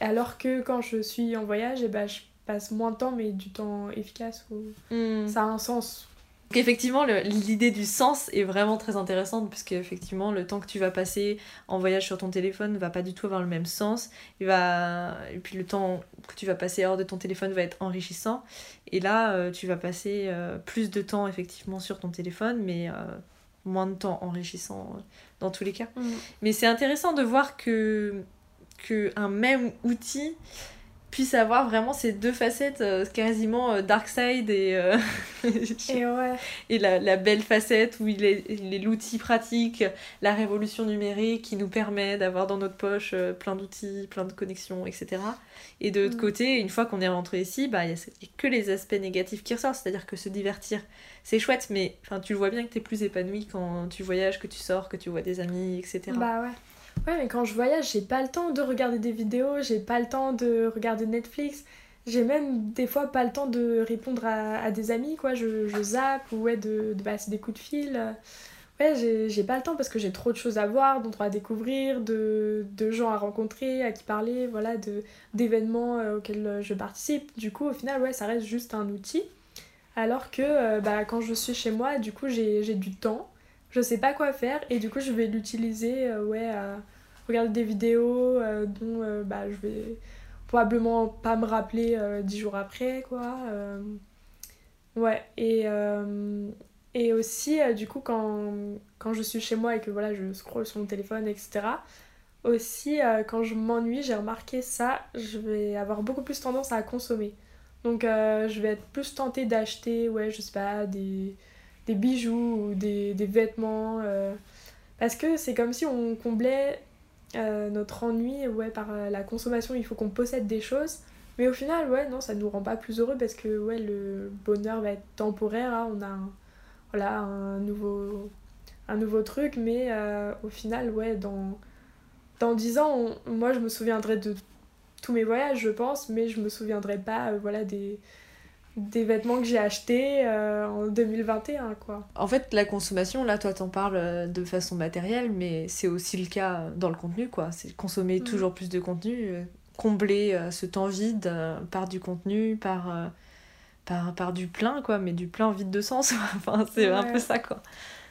Alors que quand je suis en voyage, et bah, je passe moins de temps, mais du temps efficace. Où Mm. ça a un sens. Donc effectivement, l'idée du sens est vraiment très intéressante puisque effectivement, le temps que tu vas passer en voyage sur ton téléphone va pas du tout avoir le même sens. Il va... Et puis le temps que tu vas passer hors de ton téléphone va être enrichissant. Et là, euh, tu vas passer euh, plus de temps effectivement sur ton téléphone, mais euh, moins de temps enrichissant dans tous les cas. Mm. Mais c'est intéressant de voir que, que un même outil puisse avoir vraiment ces deux facettes, euh, quasiment euh, dark side et, euh, Et ouais. et la, la belle facette où il est il est l'outil pratique, la révolution numérique qui nous permet d'avoir dans notre poche plein d'outils, plein de connexions, etc. Et de l'autre Mm. côté, une fois qu'on est rentré ici, bah, il y a il y a que les aspects négatifs qui ressortent, c'est-à-dire que se divertir, c'est chouette, mais enfin, tu le vois bien que tu es plus épanoui quand tu voyages, que tu sors, que tu vois des amis, etc. Bah ouais. Ouais, mais quand je voyage, j'ai pas le temps de regarder des vidéos, j'ai pas le temps de regarder Netflix, j'ai même des fois pas le temps de répondre à, à des amis, quoi. Je, je zappe ou ouais, de, passer des coups de fil. Ouais, j'ai pas le temps parce que j'ai trop de choses à voir, d'endroits à découvrir, de, de gens à rencontrer, à qui parler, voilà, d'événements euh, auxquels euh, je participe. Du coup, au final, ouais, ça reste juste un outil. Alors que euh, bah, quand je suis chez moi, du coup, j'ai du temps je sais pas quoi faire et du coup je vais l'utiliser ouais regarder des vidéos euh, dont euh, bah, je vais probablement pas me rappeler euh, dix jours après quoi ouais et et aussi du coup quand quand je suis chez moi et que voilà je scrolle sur mon téléphone etc aussi quand je m'ennuie j'ai remarqué ça je vais avoir beaucoup plus tendance à consommer donc je vais être plus tentée d'acheter ouais je sais pas des des bijoux ou des, des vêtements. parce que c'est comme si on comblait euh, notre ennui ouais, par euh, la consommation. Il faut qu'on possède des choses. Mais au final, ouais, non, ça nous rend pas plus heureux parce que ouais, le bonheur va être temporaire. hein. On a un, voilà, un, nouveau, un nouveau truc. Mais euh, au final, ouais, dans, dans 10 ans, moi je me souviendrai de tous mes voyages, je pense. Mais je me souviendrai pas voilà, des des vêtements que j'ai achetés euh, en 2021 quoi. En fait, la consommation, là, toi, t'en parles euh, de façon matérielle, mais c'est aussi le cas dans le contenu, quoi. C'est consommer Mhm. toujours plus de contenu, euh, combler euh, ce temps vide euh, par du contenu, par, par, par du plein, quoi, mais du plein vide de sens. enfin, c'est un peu ça, quoi.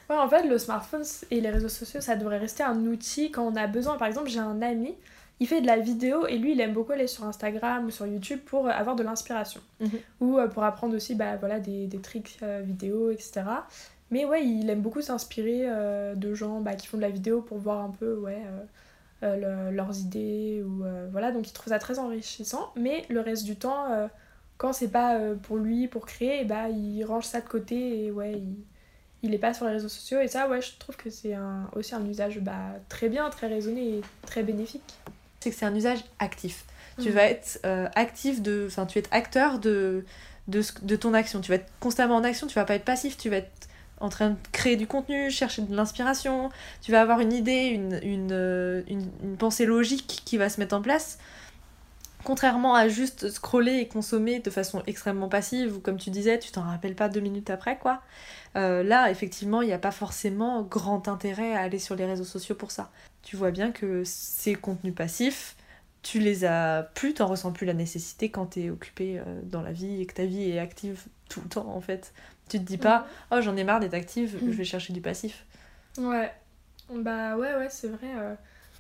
Ouais, en fait, le smartphone et les réseaux sociaux, ça devrait rester un outil quand on a besoin. Par exemple, j'ai un ami, il fait de la vidéo et lui, il aime beaucoup aller sur Instagram ou sur YouTube pour euh, avoir de l'inspiration. Mhm. Ou euh, pour apprendre aussi bah, voilà, des, des tricks euh, vidéo, etc. Mais ouais, il aime beaucoup s'inspirer euh, de gens bah, qui font de la vidéo pour voir un peu ouais, euh, le- leurs idées. Ou, voilà, donc il trouve ça très enrichissant. Mais le reste du temps, quand c'est pas pour lui, pour créer, bah, il range ça de côté et ouais, il, il est pas sur les réseaux sociaux. Et ça, ouais, je trouve que c'est un, aussi un usage bah, très bien, très raisonné et très bénéfique. C'est que c'est un usage actif. Tu Mhm. vas être euh, actif de. Enfin, tu être acteur de, de, de ton action. Tu vas être constamment en action, tu vas pas être passif, tu vas être en train de créer du contenu, chercher de l'inspiration, tu vas avoir une idée, une, une, euh, une, une pensée logique qui va se mettre en place. Contrairement à juste scroller et consommer de façon extrêmement passive, ou comme tu disais, tu t'en rappelles pas deux minutes après, quoi. Euh, là, effectivement, il n'y a pas forcément grand intérêt à aller sur les réseaux sociaux pour ça. Tu vois bien que ces contenus passifs, tu les as plus, t'en ressens plus la nécessité quand t'es occupé euh, dans la vie et que ta vie est active tout le temps, en fait. Tu te dis pas, oh j'en ai marre d'être active, je vais chercher du passif. Ouais. Bah ouais, ouais, c'est vrai. euh,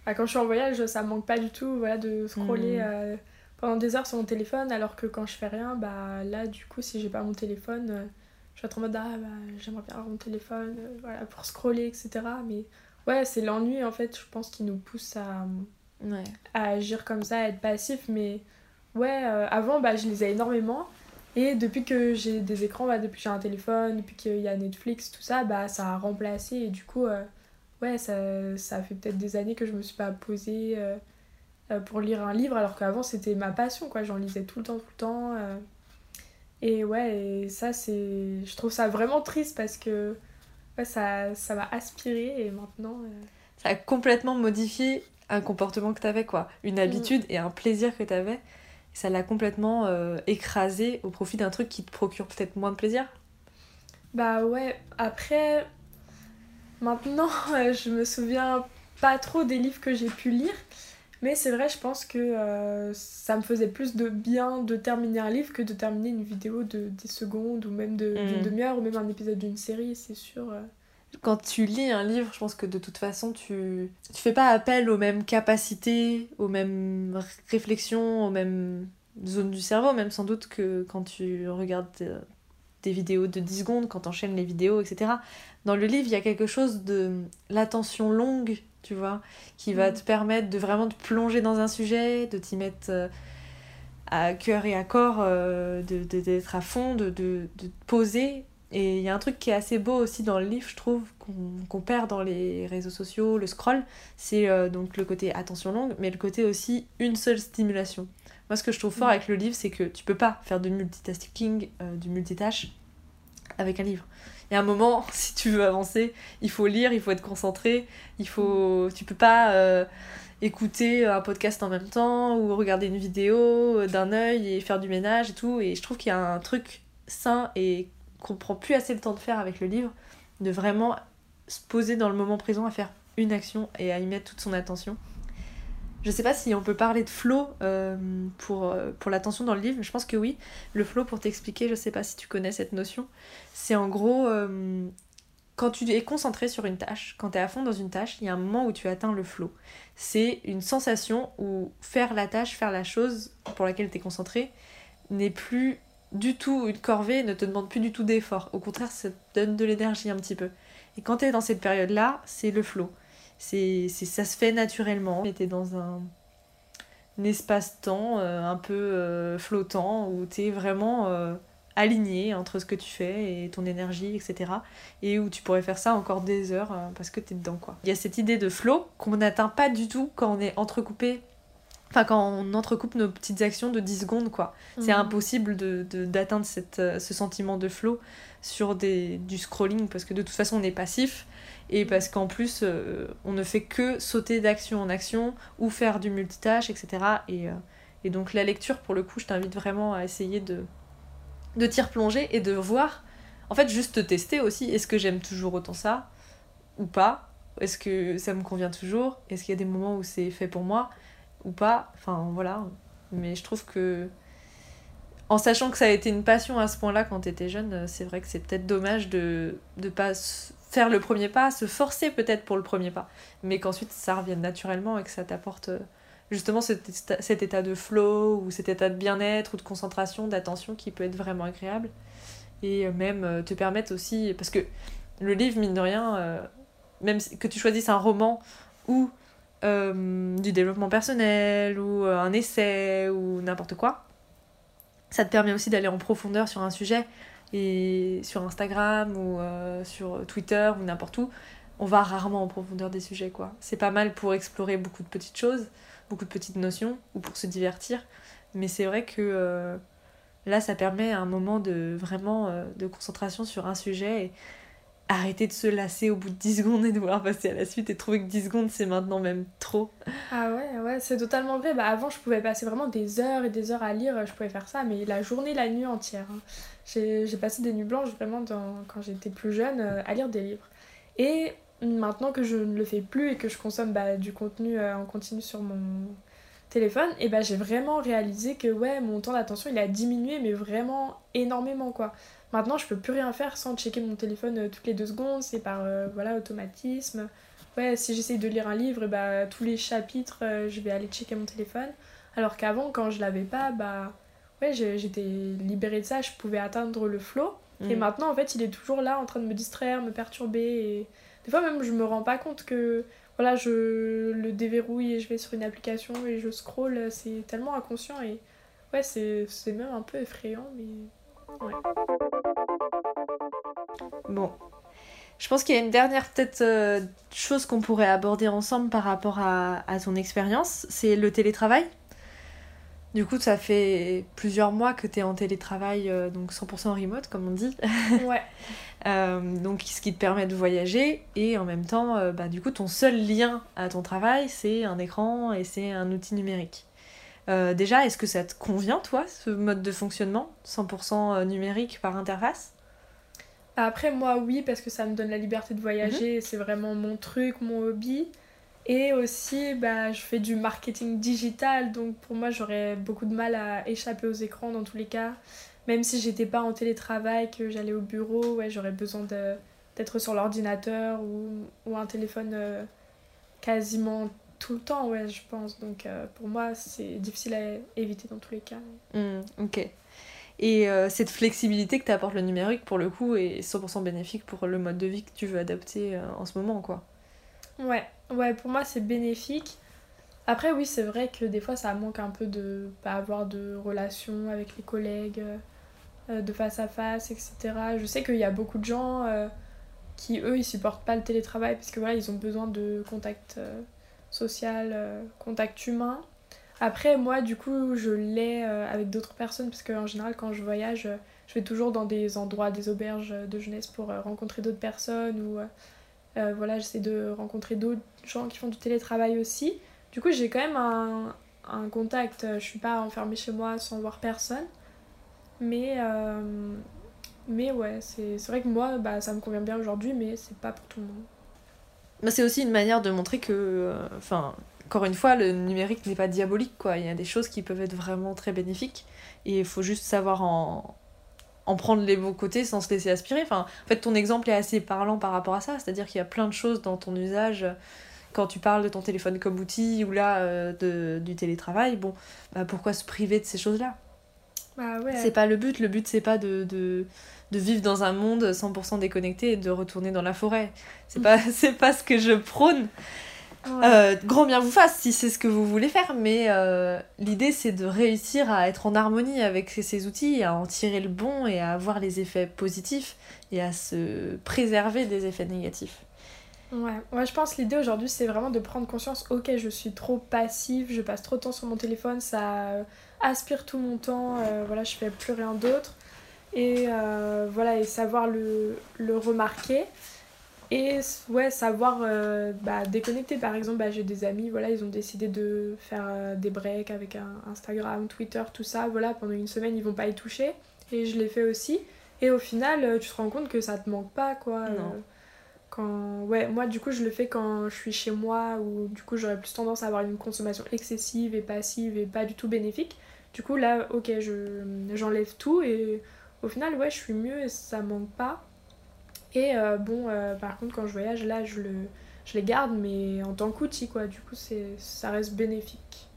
bah, quand je suis en voyage, ça me manque pas du tout voilà, de scroller Mhm. euh, pendant des heures sur mon téléphone, alors que quand je fais rien, bah là, du coup, si j'ai pas mon téléphone, euh, je vais être en mode, ah bah j'aimerais bien avoir mon téléphone, euh, voilà, pour scroller, etc. Mais ouais, c'est l'ennui, en fait, je pense, qui nous pousse à, Ouais. à agir comme ça, à être passif. Mais ouais, euh, avant, bah, je lisais énormément. Et depuis que j'ai des écrans, bah, depuis que j'ai un téléphone, depuis qu'il y a Netflix, tout ça, bah, ça a remplacé. Et du coup, euh, ouais, ça, ça fait peut-être des années que je me suis pas posée euh, pour lire un livre, alors qu'avant, c'était ma passion, quoi. J'en lisais tout le temps, tout le temps. Et ouais, et ça, c'est... Je trouve ça vraiment triste parce que ouais, ça ça m'a aspiré et maintenant... euh, Ça a complètement modifié un comportement que t'avais, quoi. Une habitude et un plaisir que t'avais. Ça l'a complètement euh, écrasé au profit d'un truc qui te procure peut-être moins de plaisir? Bah ouais, après, maintenant, euh, je me souviens pas trop des livres que j'ai pu lire, Mais c'est vrai, je pense que euh, ça me faisait plus de bien de terminer un livre que de terminer une vidéo de 10 secondes ou même de- d'une Mm. demi-heure ou même un épisode d'une série, c'est sûr. euh. Quand tu lis un livre, je pense que de toute façon, tu tu fais pas appel aux mêmes capacités, aux mêmes réflexions, aux mêmes zones du cerveau, même sans doute que quand tu regardes euh, des vidéos de 10 secondes, quand t'enchaînes les vidéos, etc. Dans le livre, il y a quelque chose de l'attention longue, tu vois, qui va Mm. te permettre de vraiment te plonger dans un sujet, de t'y mettre euh, à cœur et à corps, euh, de- de- d'être à fond, de, de, de te poser. Et il y a un truc qui est assez beau aussi dans le livre, je trouve, qu'on perd dans les réseaux sociaux, le scroll, c'est euh, donc le côté attention longue, mais le côté aussi une seule stimulation. Moi, ce que je trouve fort Mm. avec le livre, c'est que tu peux pas faire de multitasking, euh, du multitâche avec un livre. Il y a un moment, si tu veux avancer, il faut lire, il faut être concentré, il faut, tu peux pas euh, écouter un podcast en même temps ou regarder une vidéo euh, d'un œil et faire du ménage et tout. Et je trouve qu'il y a un truc sain et qu'on prend plus assez le temps de faire avec le livre, de vraiment se poser dans le moment présent à faire une action et à y mettre toute son attention. Je sais pas si on peut parler de flow euh, pour, euh, pour l'attention dans le livre, mais je pense que oui. Le flow, pour t'expliquer, je sais pas si tu connais cette notion, c'est en gros euh, quand tu es concentré sur une tâche, quand tu es à fond dans une tâche, il y a un moment où tu atteins le flow. C'est une sensation où faire la tâche, faire la chose pour laquelle tu es concentré n'est plus du tout une corvée, ne te demande plus du tout d'effort. Au contraire, ça te donne de l'énergie un petit peu. Et quand tu es dans cette période-là, c'est le flow. C'est, c'est, ça se fait naturellement. Tu es dans un, un espace-temps euh, un peu euh, flottant où tu es vraiment euh, aligné entre ce que tu fais et ton énergie, etc. Et où tu pourrais faire ça encore des heures parce que tu es dedans. quoi. Il y a cette idée de flow qu'on n'atteint pas du tout quand on est entrecoupé. Enfin, quand on entrecoupe nos petites actions de 10 secondes, quoi. C'est Mhm. impossible de, de- d'atteindre cette, euh, ce sentiment de flow sur des, du scrolling parce que de toute façon on est passif et parce qu'en plus euh, on ne fait que sauter d'action en action ou faire du multitâche, etc. Et, euh, et donc la lecture, pour le coup, je t'invite vraiment à essayer de, de t'y replonger et de voir, en fait, juste te tester aussi, est-ce que j'aime toujours autant ça ou pas? Est-ce que ça me convient toujours? Est-ce qu'il y a des moments où c'est fait pour moi ou pas? Enfin voilà. Mais je trouve que en sachant que ça a été une passion à ce point-là quand t'étais jeune, euh, c'est vrai que c'est peut-être dommage de ne pas faire le premier pas, se forcer peut-être pour le premier pas, mais qu'ensuite ça revienne naturellement et que ça t'apporte euh, justement cet état, de flow ou cet état de bien-être ou de concentration, d'attention qui peut être vraiment agréable et euh, même te permettre aussi, parce que le livre, mine de rien, même que tu choisisses un roman ou du développement personnel ou un essai ou n'importe quoi, ça te permet aussi d'aller en profondeur sur un sujet et sur Instagram ou euh, sur Twitter ou n'importe où, on va rarement en profondeur des sujets quoi. C'est pas mal pour explorer beaucoup de petites choses, beaucoup de petites notions ou pour se divertir, mais c'est vrai que euh, là ça permet un moment de vraiment euh, de concentration sur un sujet et arrêter de se lasser au bout de 10 secondes et de vouloir passer à la suite et trouver que 10 secondes c'est maintenant même trop. Ah ouais, ouais, c'est totalement vrai. Bah, avant, je pouvais passer vraiment des heures et des heures à lire, je pouvais faire ça, mais la journée, la nuit entière. hein. J'ai passé des nuits blanches vraiment quand j'étais plus jeune euh, à lire des livres. Et maintenant que je ne le fais plus et que je consomme bah, du contenu euh, en continu sur mon téléphone, et bah, j'ai vraiment réalisé que ouais, mon temps d'attention il a diminué, mais vraiment énormément quoi. Maintenant, je peux plus rien faire sans checker mon téléphone euh, toutes les deux secondes, c'est par euh, voilà, automatisme. Ouais, si j'essaye de lire un livre, et bah, tous les chapitres, euh, je vais aller checker mon téléphone. Alors qu'avant, quand je l'avais pas, bah ouais, j'étais libérée de ça, je pouvais atteindre le flow. Et Mm. maintenant, en fait, il est toujours là en train de me distraire, me perturber. Et des fois, même, je me rends pas compte que voilà, je le déverrouille et je vais sur une application et je scroll. C'est tellement inconscient et ouais, c'est même un peu effrayant, mais Bon. Je pense qu'il y a une dernière euh, chose qu'on pourrait aborder ensemble par rapport à, à ton expérience, c'est le télétravail. Du coup, ça fait plusieurs mois que tu es en télétravail, euh, donc 100% remote, comme on dit. ouais. Euh, donc, ce qui te permet de voyager. Et en même temps, euh, bah, du coup, ton seul lien à ton travail, c'est un écran et c'est un outil numérique. Déjà, est-ce que ça te convient, toi, ce mode de fonctionnement 100% numérique par interface? Après, moi, oui, parce que ça me donne la liberté de voyager. C'est vraiment mon truc, mon hobby. Et aussi, bah, je fais du marketing digital, donc pour moi, j'aurais beaucoup de mal à échapper aux écrans dans tous les cas. Même si j'étais pas en télétravail, que j'allais au bureau, ouais, j'aurais besoin d'être sur l'ordinateur ou, ou un téléphone euh, quasiment tout le temps, ouais, je pense. Donc euh, pour moi, c'est difficile à éviter dans tous les cas. Hmm, ok. Et euh, cette flexibilité que t'apporte le numérique, pour le coup, est 100% bénéfique pour le mode de vie que tu veux adapter en ce moment, quoi. Ouais, ouais, pour moi c'est bénéfique. Après, oui, c'est vrai que des fois ça manque un peu de pas avoir de relation avec les collègues, euh, de face à face, etc. Je sais qu'il y a beaucoup de gens euh, qui, eux, ils supportent pas le télétravail parce que voilà, ils ont besoin de contact euh, social, euh, contact humain. Après, moi, du coup, je l'ai euh, avec d'autres personnes parce qu'en général, quand je voyage, euh, je vais toujours dans des endroits, des auberges de jeunesse pour euh, rencontrer d'autres personnes ou euh, voilà, j'essaie de rencontrer d'autres gens qui font du télétravail aussi. Du coup, j'ai quand même un, un contact. euh, Je suis pas enfermée chez moi sans voir personne. Mais, euh, mais ouais, c'est vrai que moi, bah, ça me convient bien aujourd'hui, mais c'est pas pour tout le monde. Bah, c'est aussi une manière de montrer que, enfin, encore une fois, le numérique n'est pas diabolique, quoi. Il y a des choses qui peuvent être vraiment très bénéfiques et il faut juste savoir en, en prendre les bons côtés sans se laisser aspirer. Enfin, en fait, ton exemple est assez parlant par rapport à ça, c'est-à-dire qu'il y a plein de choses dans ton usage. Quand tu parles de ton téléphone comme outil ou là euh, de, du télétravail, bon, bah, pourquoi se priver de ces choses-là? Bah ouais. C'est pas le but. Le but, c'est pas de, de, de vivre dans un monde 100% déconnecté et de retourner dans la forêt. C'est pas, c'est pas ce que je prône. Ouais. Euh, grand bien vous fasse si c'est ce que vous voulez faire, mais euh, l'idée c'est de réussir à être en harmonie avec ces, outils, à en tirer le bon et à avoir les effets positifs et à se préserver des effets négatifs. Ouais, ouais, je pense l'idée aujourd'hui c'est vraiment de prendre conscience, ok je suis trop passive, je passe trop de temps sur mon téléphone, ça euh, aspire tout mon temps, euh, voilà je fais plus rien d'autre. Et voilà, et savoir le, le remarquer. Et ouais, savoir euh, bah, déconnecter. Par exemple, bah, j'ai des amis, voilà, ils ont décidé de faire euh, des breaks avec un Instagram, Twitter, tout ça. Voilà, pendant une semaine, ils vont pas y toucher. Et je l'ai fait aussi. Et au final, euh, tu te rends compte que ça te manque pas, quoi. Non. Quand... Ouais, moi, du coup, je le fais quand je suis chez moi, où du coup, j'aurais plus tendance à avoir une consommation excessive et passive et pas du tout bénéfique. Du coup, là, ok, je... j'enlève tout et au final, ouais, je suis mieux et ça manque pas. Et euh, bon, euh, par contre, quand je voyage, là, je, le, je les garde, mais en tant qu'outil, quoi. Du coup, c'est, ça reste bénéfique.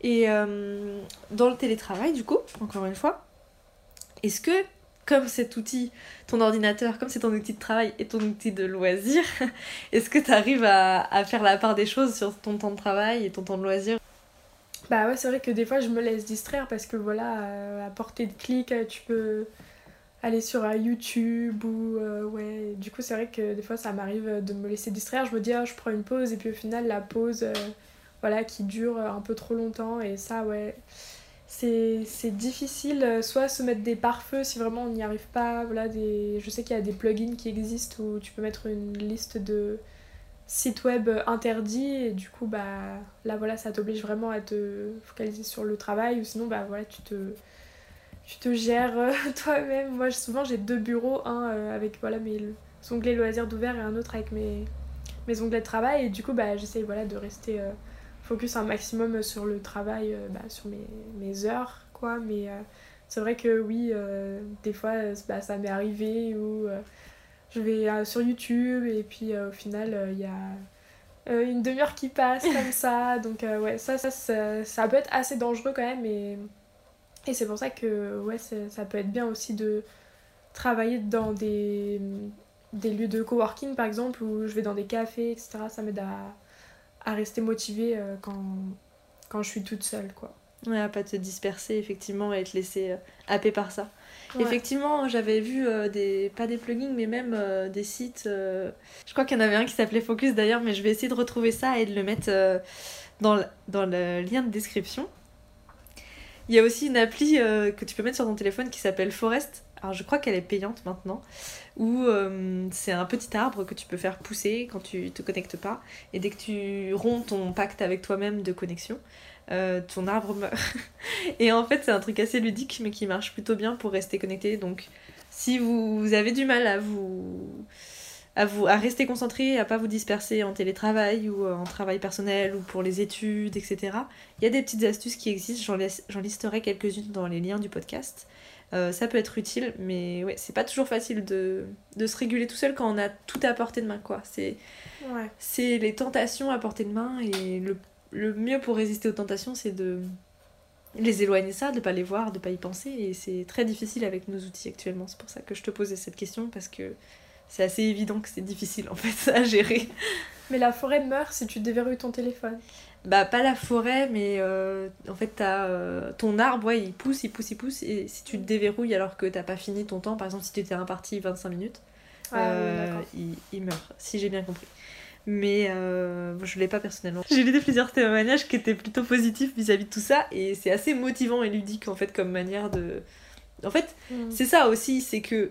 Et euh, dans le télétravail, du coup, encore une fois, est-ce que, comme cet outil, ton ordinateur, comme c'est ton outil de travail et ton outil de loisir, est-ce que tu arrives à, à faire la part des choses sur ton temps de travail et ton temps de loisir? Bah ouais, c'est vrai que des fois, je me laisse distraire parce que voilà, à portée de clic, tu peux aller sur euh, YouTube ou euh, ouais. Du coup, c'est vrai que des fois, ça m'arrive de me laisser distraire. Je me dis, ah, je prends une pause et puis au final, la pause, euh, voilà, qui dure un peu trop longtemps et ça, ouais. C'est difficile, euh, soit se mettre des pare-feux si vraiment on n'y arrive pas. Voilà, des... Je sais qu'il y a des plugins qui existent où tu peux mettre une liste de sites web interdits et du coup, bah là, voilà, ça t'oblige vraiment à te focaliser sur le travail ou sinon, bah voilà, tu te, tu te gères euh, toi-même. Moi, souvent, j'ai deux bureaux, un euh, avec voilà, mes onglets loisirs d'ouvert et un autre avec mes, mes onglets de travail et du coup, bah j'essaye voilà, de rester euh, focus un maximum sur le travail, bah, sur mes, mes heures, quoi. Mais c'est vrai que oui, des fois, bah, ça m'est arrivé où euh, je vais sur YouTube et puis au final, il y a euh, une demi-heure qui passe comme ça. Donc euh, ouais, ça, ça, ça, ça peut être assez dangereux quand même. Et, et c'est pour ça que ouais, ça peut être bien aussi de travailler dans des, des lieux de coworking par exemple, où je vais dans des cafés, etc. Ça m'aide à, à rester motivée euh, quand, quand je suis toute seule, quoi. Ouais, à pas te disperser, effectivement, et te laisser euh, happer par ça. Ouais. Effectivement, j'avais vu euh, des, pas des plugins, mais même euh, des sites. euh, je crois qu'il y en avait un qui s'appelait Focus d'ailleurs, mais je vais essayer de retrouver ça et de le mettre dans, le, dans le lien de description. Il y a aussi une appli euh, que tu peux mettre sur ton téléphone qui s'appelle Forest. Alors je crois qu'elle est payante maintenant, où euh, c'est un petit arbre que tu peux faire pousser quand tu te connectes pas. Et dès que tu romps ton pacte avec toi-même de connexion, euh, ton arbre meurt. Et en fait, c'est un truc assez ludique, mais qui marche plutôt bien pour rester connecté. Donc, si vous avez du mal à vous à, vous, à rester concentré, à pas vous disperser en télétravail ou euh, en travail personnel ou pour les études, etc. Il y a des petites astuces qui existent, j'en, listerai quelques-unes dans les liens du podcast. Euh, ça peut être utile, mais ouais, c'est pas toujours facile de, de se réguler tout seul quand on a tout à portée de main, quoi. C'est, Ouais. les tentations à portée de main et le, le mieux pour résister aux tentations, c'est de les éloigner de ça, de pas les voir, de pas y penser. Et c'est très difficile avec nos outils actuellement. C'est pour ça que je te posais cette question parce que c'est assez évident que c'est difficile en fait à gérer. Mais la forêt meurt si tu déverrouilles ton téléphone. Bah, pas la forêt, mais euh, en fait, t'as euh, ton arbre, ouais, il pousse, il pousse, il pousse. Et si tu le déverrouilles alors que t'as pas fini ton temps, par exemple, si tu étais imparti 25 minutes, Ah euh, il, il meurt, si j'ai bien compris. Mais euh, je l'ai pas personnellement. J'ai lu des plusieurs témoignages qui étaient plutôt positifs vis-à-vis de tout ça, et c'est assez motivant et ludique en fait comme manière de. En fait, Mm. c'est ça aussi, c'est que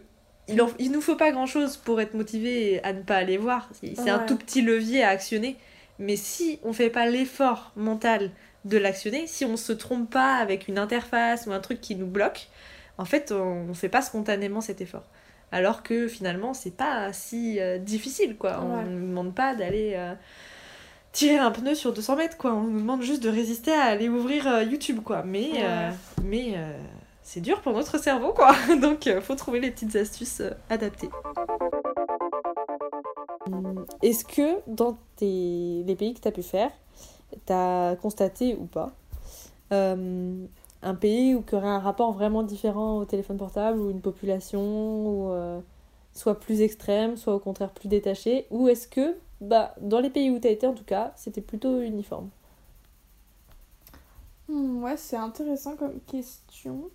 il, en- il nous faut pas grand chose pour être motivé à ne pas aller voir. C'est un tout petit levier à actionner. Mais si on fait pas l'effort mental de l'actionner, si on se trompe pas avec une interface ou un truc qui nous bloque, en fait, on ne fait pas spontanément cet effort. Alors que finalement, c'est pas si euh, difficile, quoi. On Ouais. ne nous demande pas d'aller euh, tirer un pneu sur 200 mètres, quoi. On nous demande juste de résister à aller ouvrir euh, YouTube, quoi. Mais, mais c'est dur pour notre cerveau, quoi. Donc, euh, faut trouver les petites astuces euh, adaptées. Est-ce que dans tes... les pays que tu as pu faire, tu as constaté ou pas euh, un pays où qui aurait un rapport vraiment différent au téléphone portable ou une population ou, euh, soit plus extrême, soit au contraire plus détachée Ou est-ce que, bah, dans les pays où tu as été en tout cas, c'était plutôt uniforme? Hmm, ouais, c'est intéressant comme question.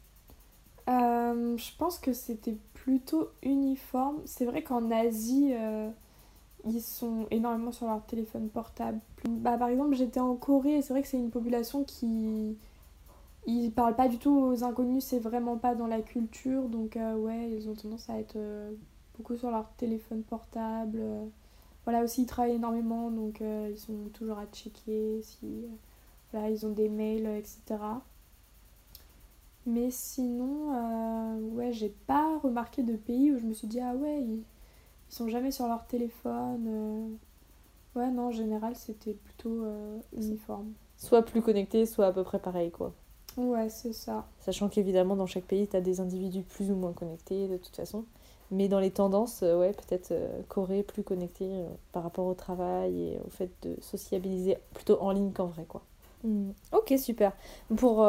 Euh, je pense que c'était plutôt uniforme. C'est vrai qu'en Asie, euh, ils sont énormément sur leur téléphone portable. Bah, par exemple, j'étais en Corée et c'est vrai que c'est une population qui. Ils parlent pas du tout aux inconnus, c'est vraiment pas dans la culture. Donc, euh, ouais, ils ont tendance à être beaucoup sur leur téléphone portable. Voilà, aussi, ils travaillent énormément, donc ils sont toujours à checker si. voilà, ils ont des mails, etc. Mais sinon, euh, ouais, j'ai pas remarqué de pays où je me suis dit, ah ouais, ils, ils sont jamais sur leur téléphone. euh. Ouais, non, en général, c'était plutôt euh, uniforme. Soit plus connecté, soit à peu près pareil, quoi. Ouais, c'est ça. Sachant qu'évidemment, dans chaque pays, tu as des individus plus ou moins connectés, de toute façon. Mais dans les tendances, euh, ouais, peut-être Corée plus connectée par rapport au travail et au fait de sociabiliser plutôt en ligne qu'en vrai, quoi. Hmm, Ok, super. Pour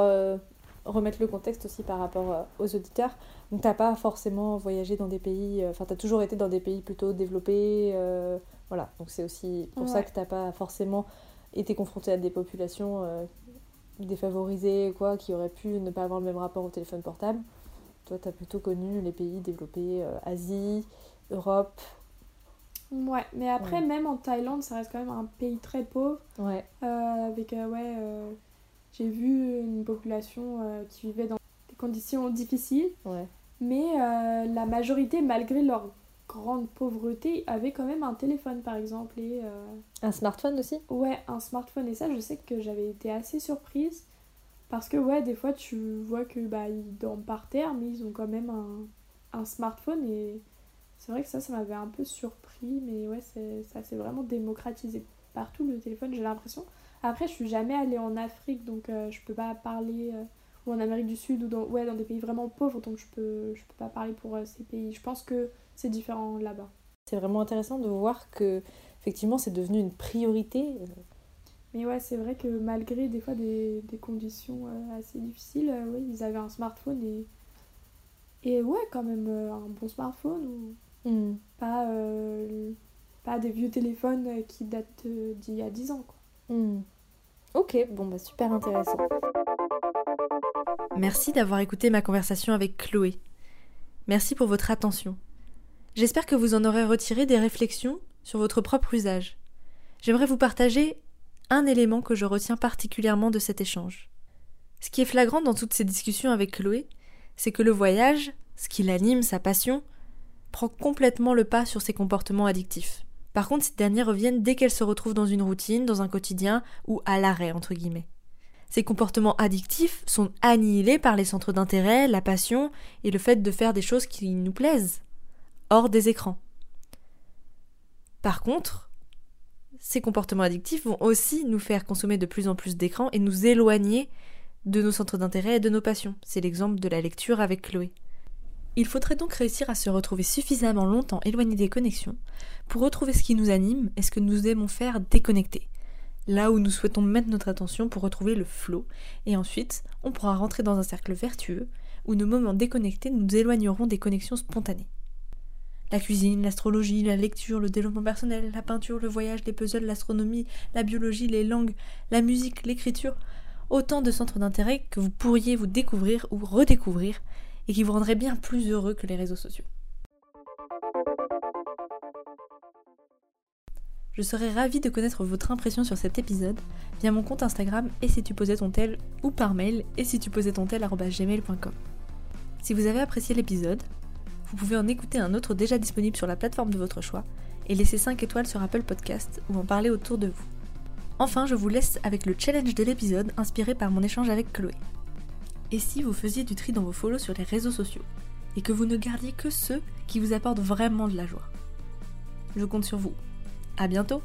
remettre le contexte aussi par rapport euh, aux auditeurs, donc t'as pas forcément voyagé dans des pays, euh, enfin t'as toujours été dans des pays plutôt développés, euh, voilà. Donc c'est aussi pour ça que t'as pas forcément été confronté à des populations euh, défavorisées, quoi, qui auraient pu ne pas avoir le même rapport au téléphone portable. Toi, t'as plutôt connu les pays développés, euh, Asie, Europe. Ouais, mais après, Ouais. même en Thaïlande, ça reste quand même un pays très pauvre. Ouais. avec, ouais, j'ai vu une population euh, qui vivait dans des conditions difficiles. Ouais. Mais euh, la majorité, malgré leur grande pauvreté, avait quand même un téléphone par exemple et euh, Un smartphone aussi? Ouais un smartphone. Et ça je sais que j'avais été assez surprise. Parce que ouais des fois tu vois que bah ils dorment par terre mais ils ont quand même un, un smartphone. Et c'est vrai que ça ça m'avait un peu surpris. Mais ouais ça s'est vraiment démocratisé partout le téléphone j'ai l'impression après je suis jamais allée en Afrique donc euh, je peux pas parler euh, ou en Amérique du Sud ou dans, ouais, dans des pays vraiment pauvres, donc je peux, je peux pas parler pour euh, ces pays. Je pense que c'est différent là-bas. C'est vraiment intéressant de voir que effectivement c'est devenu une priorité. Mais ouais, c'est vrai que malgré des fois des, des conditions euh, assez difficiles, euh, ouais, ils avaient un smartphone et, et ouais, quand même euh, un bon smartphone ou Hmm. pas, euh, pas des vieux téléphones euh, qui datent euh, d'il y a 10 ans. Quoi. Hmm. Ok, bon bah super intéressant. Merci d'avoir écouté ma conversation avec Chloé. Merci pour votre attention. J'espère que vous en aurez retiré des réflexions sur votre propre usage. J'aimerais vous partager un élément que je retiens particulièrement de cet échange. Ce qui est flagrant dans toutes ces discussions avec Chloé, c'est que le voyage, ce qui l'anime, sa passion, prend complètement le pas sur ses comportements addictifs. Par contre, ces derniers reviennent dès qu'elle se retrouve dans une routine, dans un quotidien ou à l'arrêt, entre guillemets. Ces comportements addictifs sont annihilés par les centres d'intérêt, la passion et le fait de faire des choses qui nous plaisent, hors des écrans. Par contre, ces comportements addictifs vont aussi nous faire consommer de plus en plus d'écrans et nous éloigner de nos centres d'intérêt et de nos passions. C'est l'exemple de la lecture avec Chloé. Il faudrait donc réussir à se retrouver suffisamment longtemps éloigné des connexions pour retrouver ce qui nous anime et ce que nous aimons faire déconnecter. Là où nous souhaitons mettre notre attention pour retrouver le flot, et ensuite on pourra rentrer dans un cercle vertueux où nos moments déconnectés nous éloigneront des connexions spontanées. La cuisine, l'astrologie, la lecture, le développement personnel, la peinture, le voyage, les puzzles, l'astronomie, la biologie, les langues, la musique, l'écriture, autant de centres d'intérêt que vous pourriez vous découvrir ou redécouvrir et qui vous rendraient bien plus heureux que les réseaux sociaux. Je serais ravie de connaître votre impression sur cet épisode via mon compte Instagram et si tu posais ton tel ou par mail et si tu posais ton tel gmail.com. Si vous avez apprécié l'épisode, vous pouvez en écouter un autre déjà disponible sur la plateforme de votre choix et laisser 5 étoiles sur Apple Podcast ou en parler autour de vous. Enfin, je vous laisse avec le challenge de l'épisode inspiré par mon échange avec Chloé. Et si vous faisiez du tri dans vos follow sur les réseaux sociaux et que vous ne gardiez que ceux qui vous apportent vraiment de la joie? Je compte sur vous. À bientôt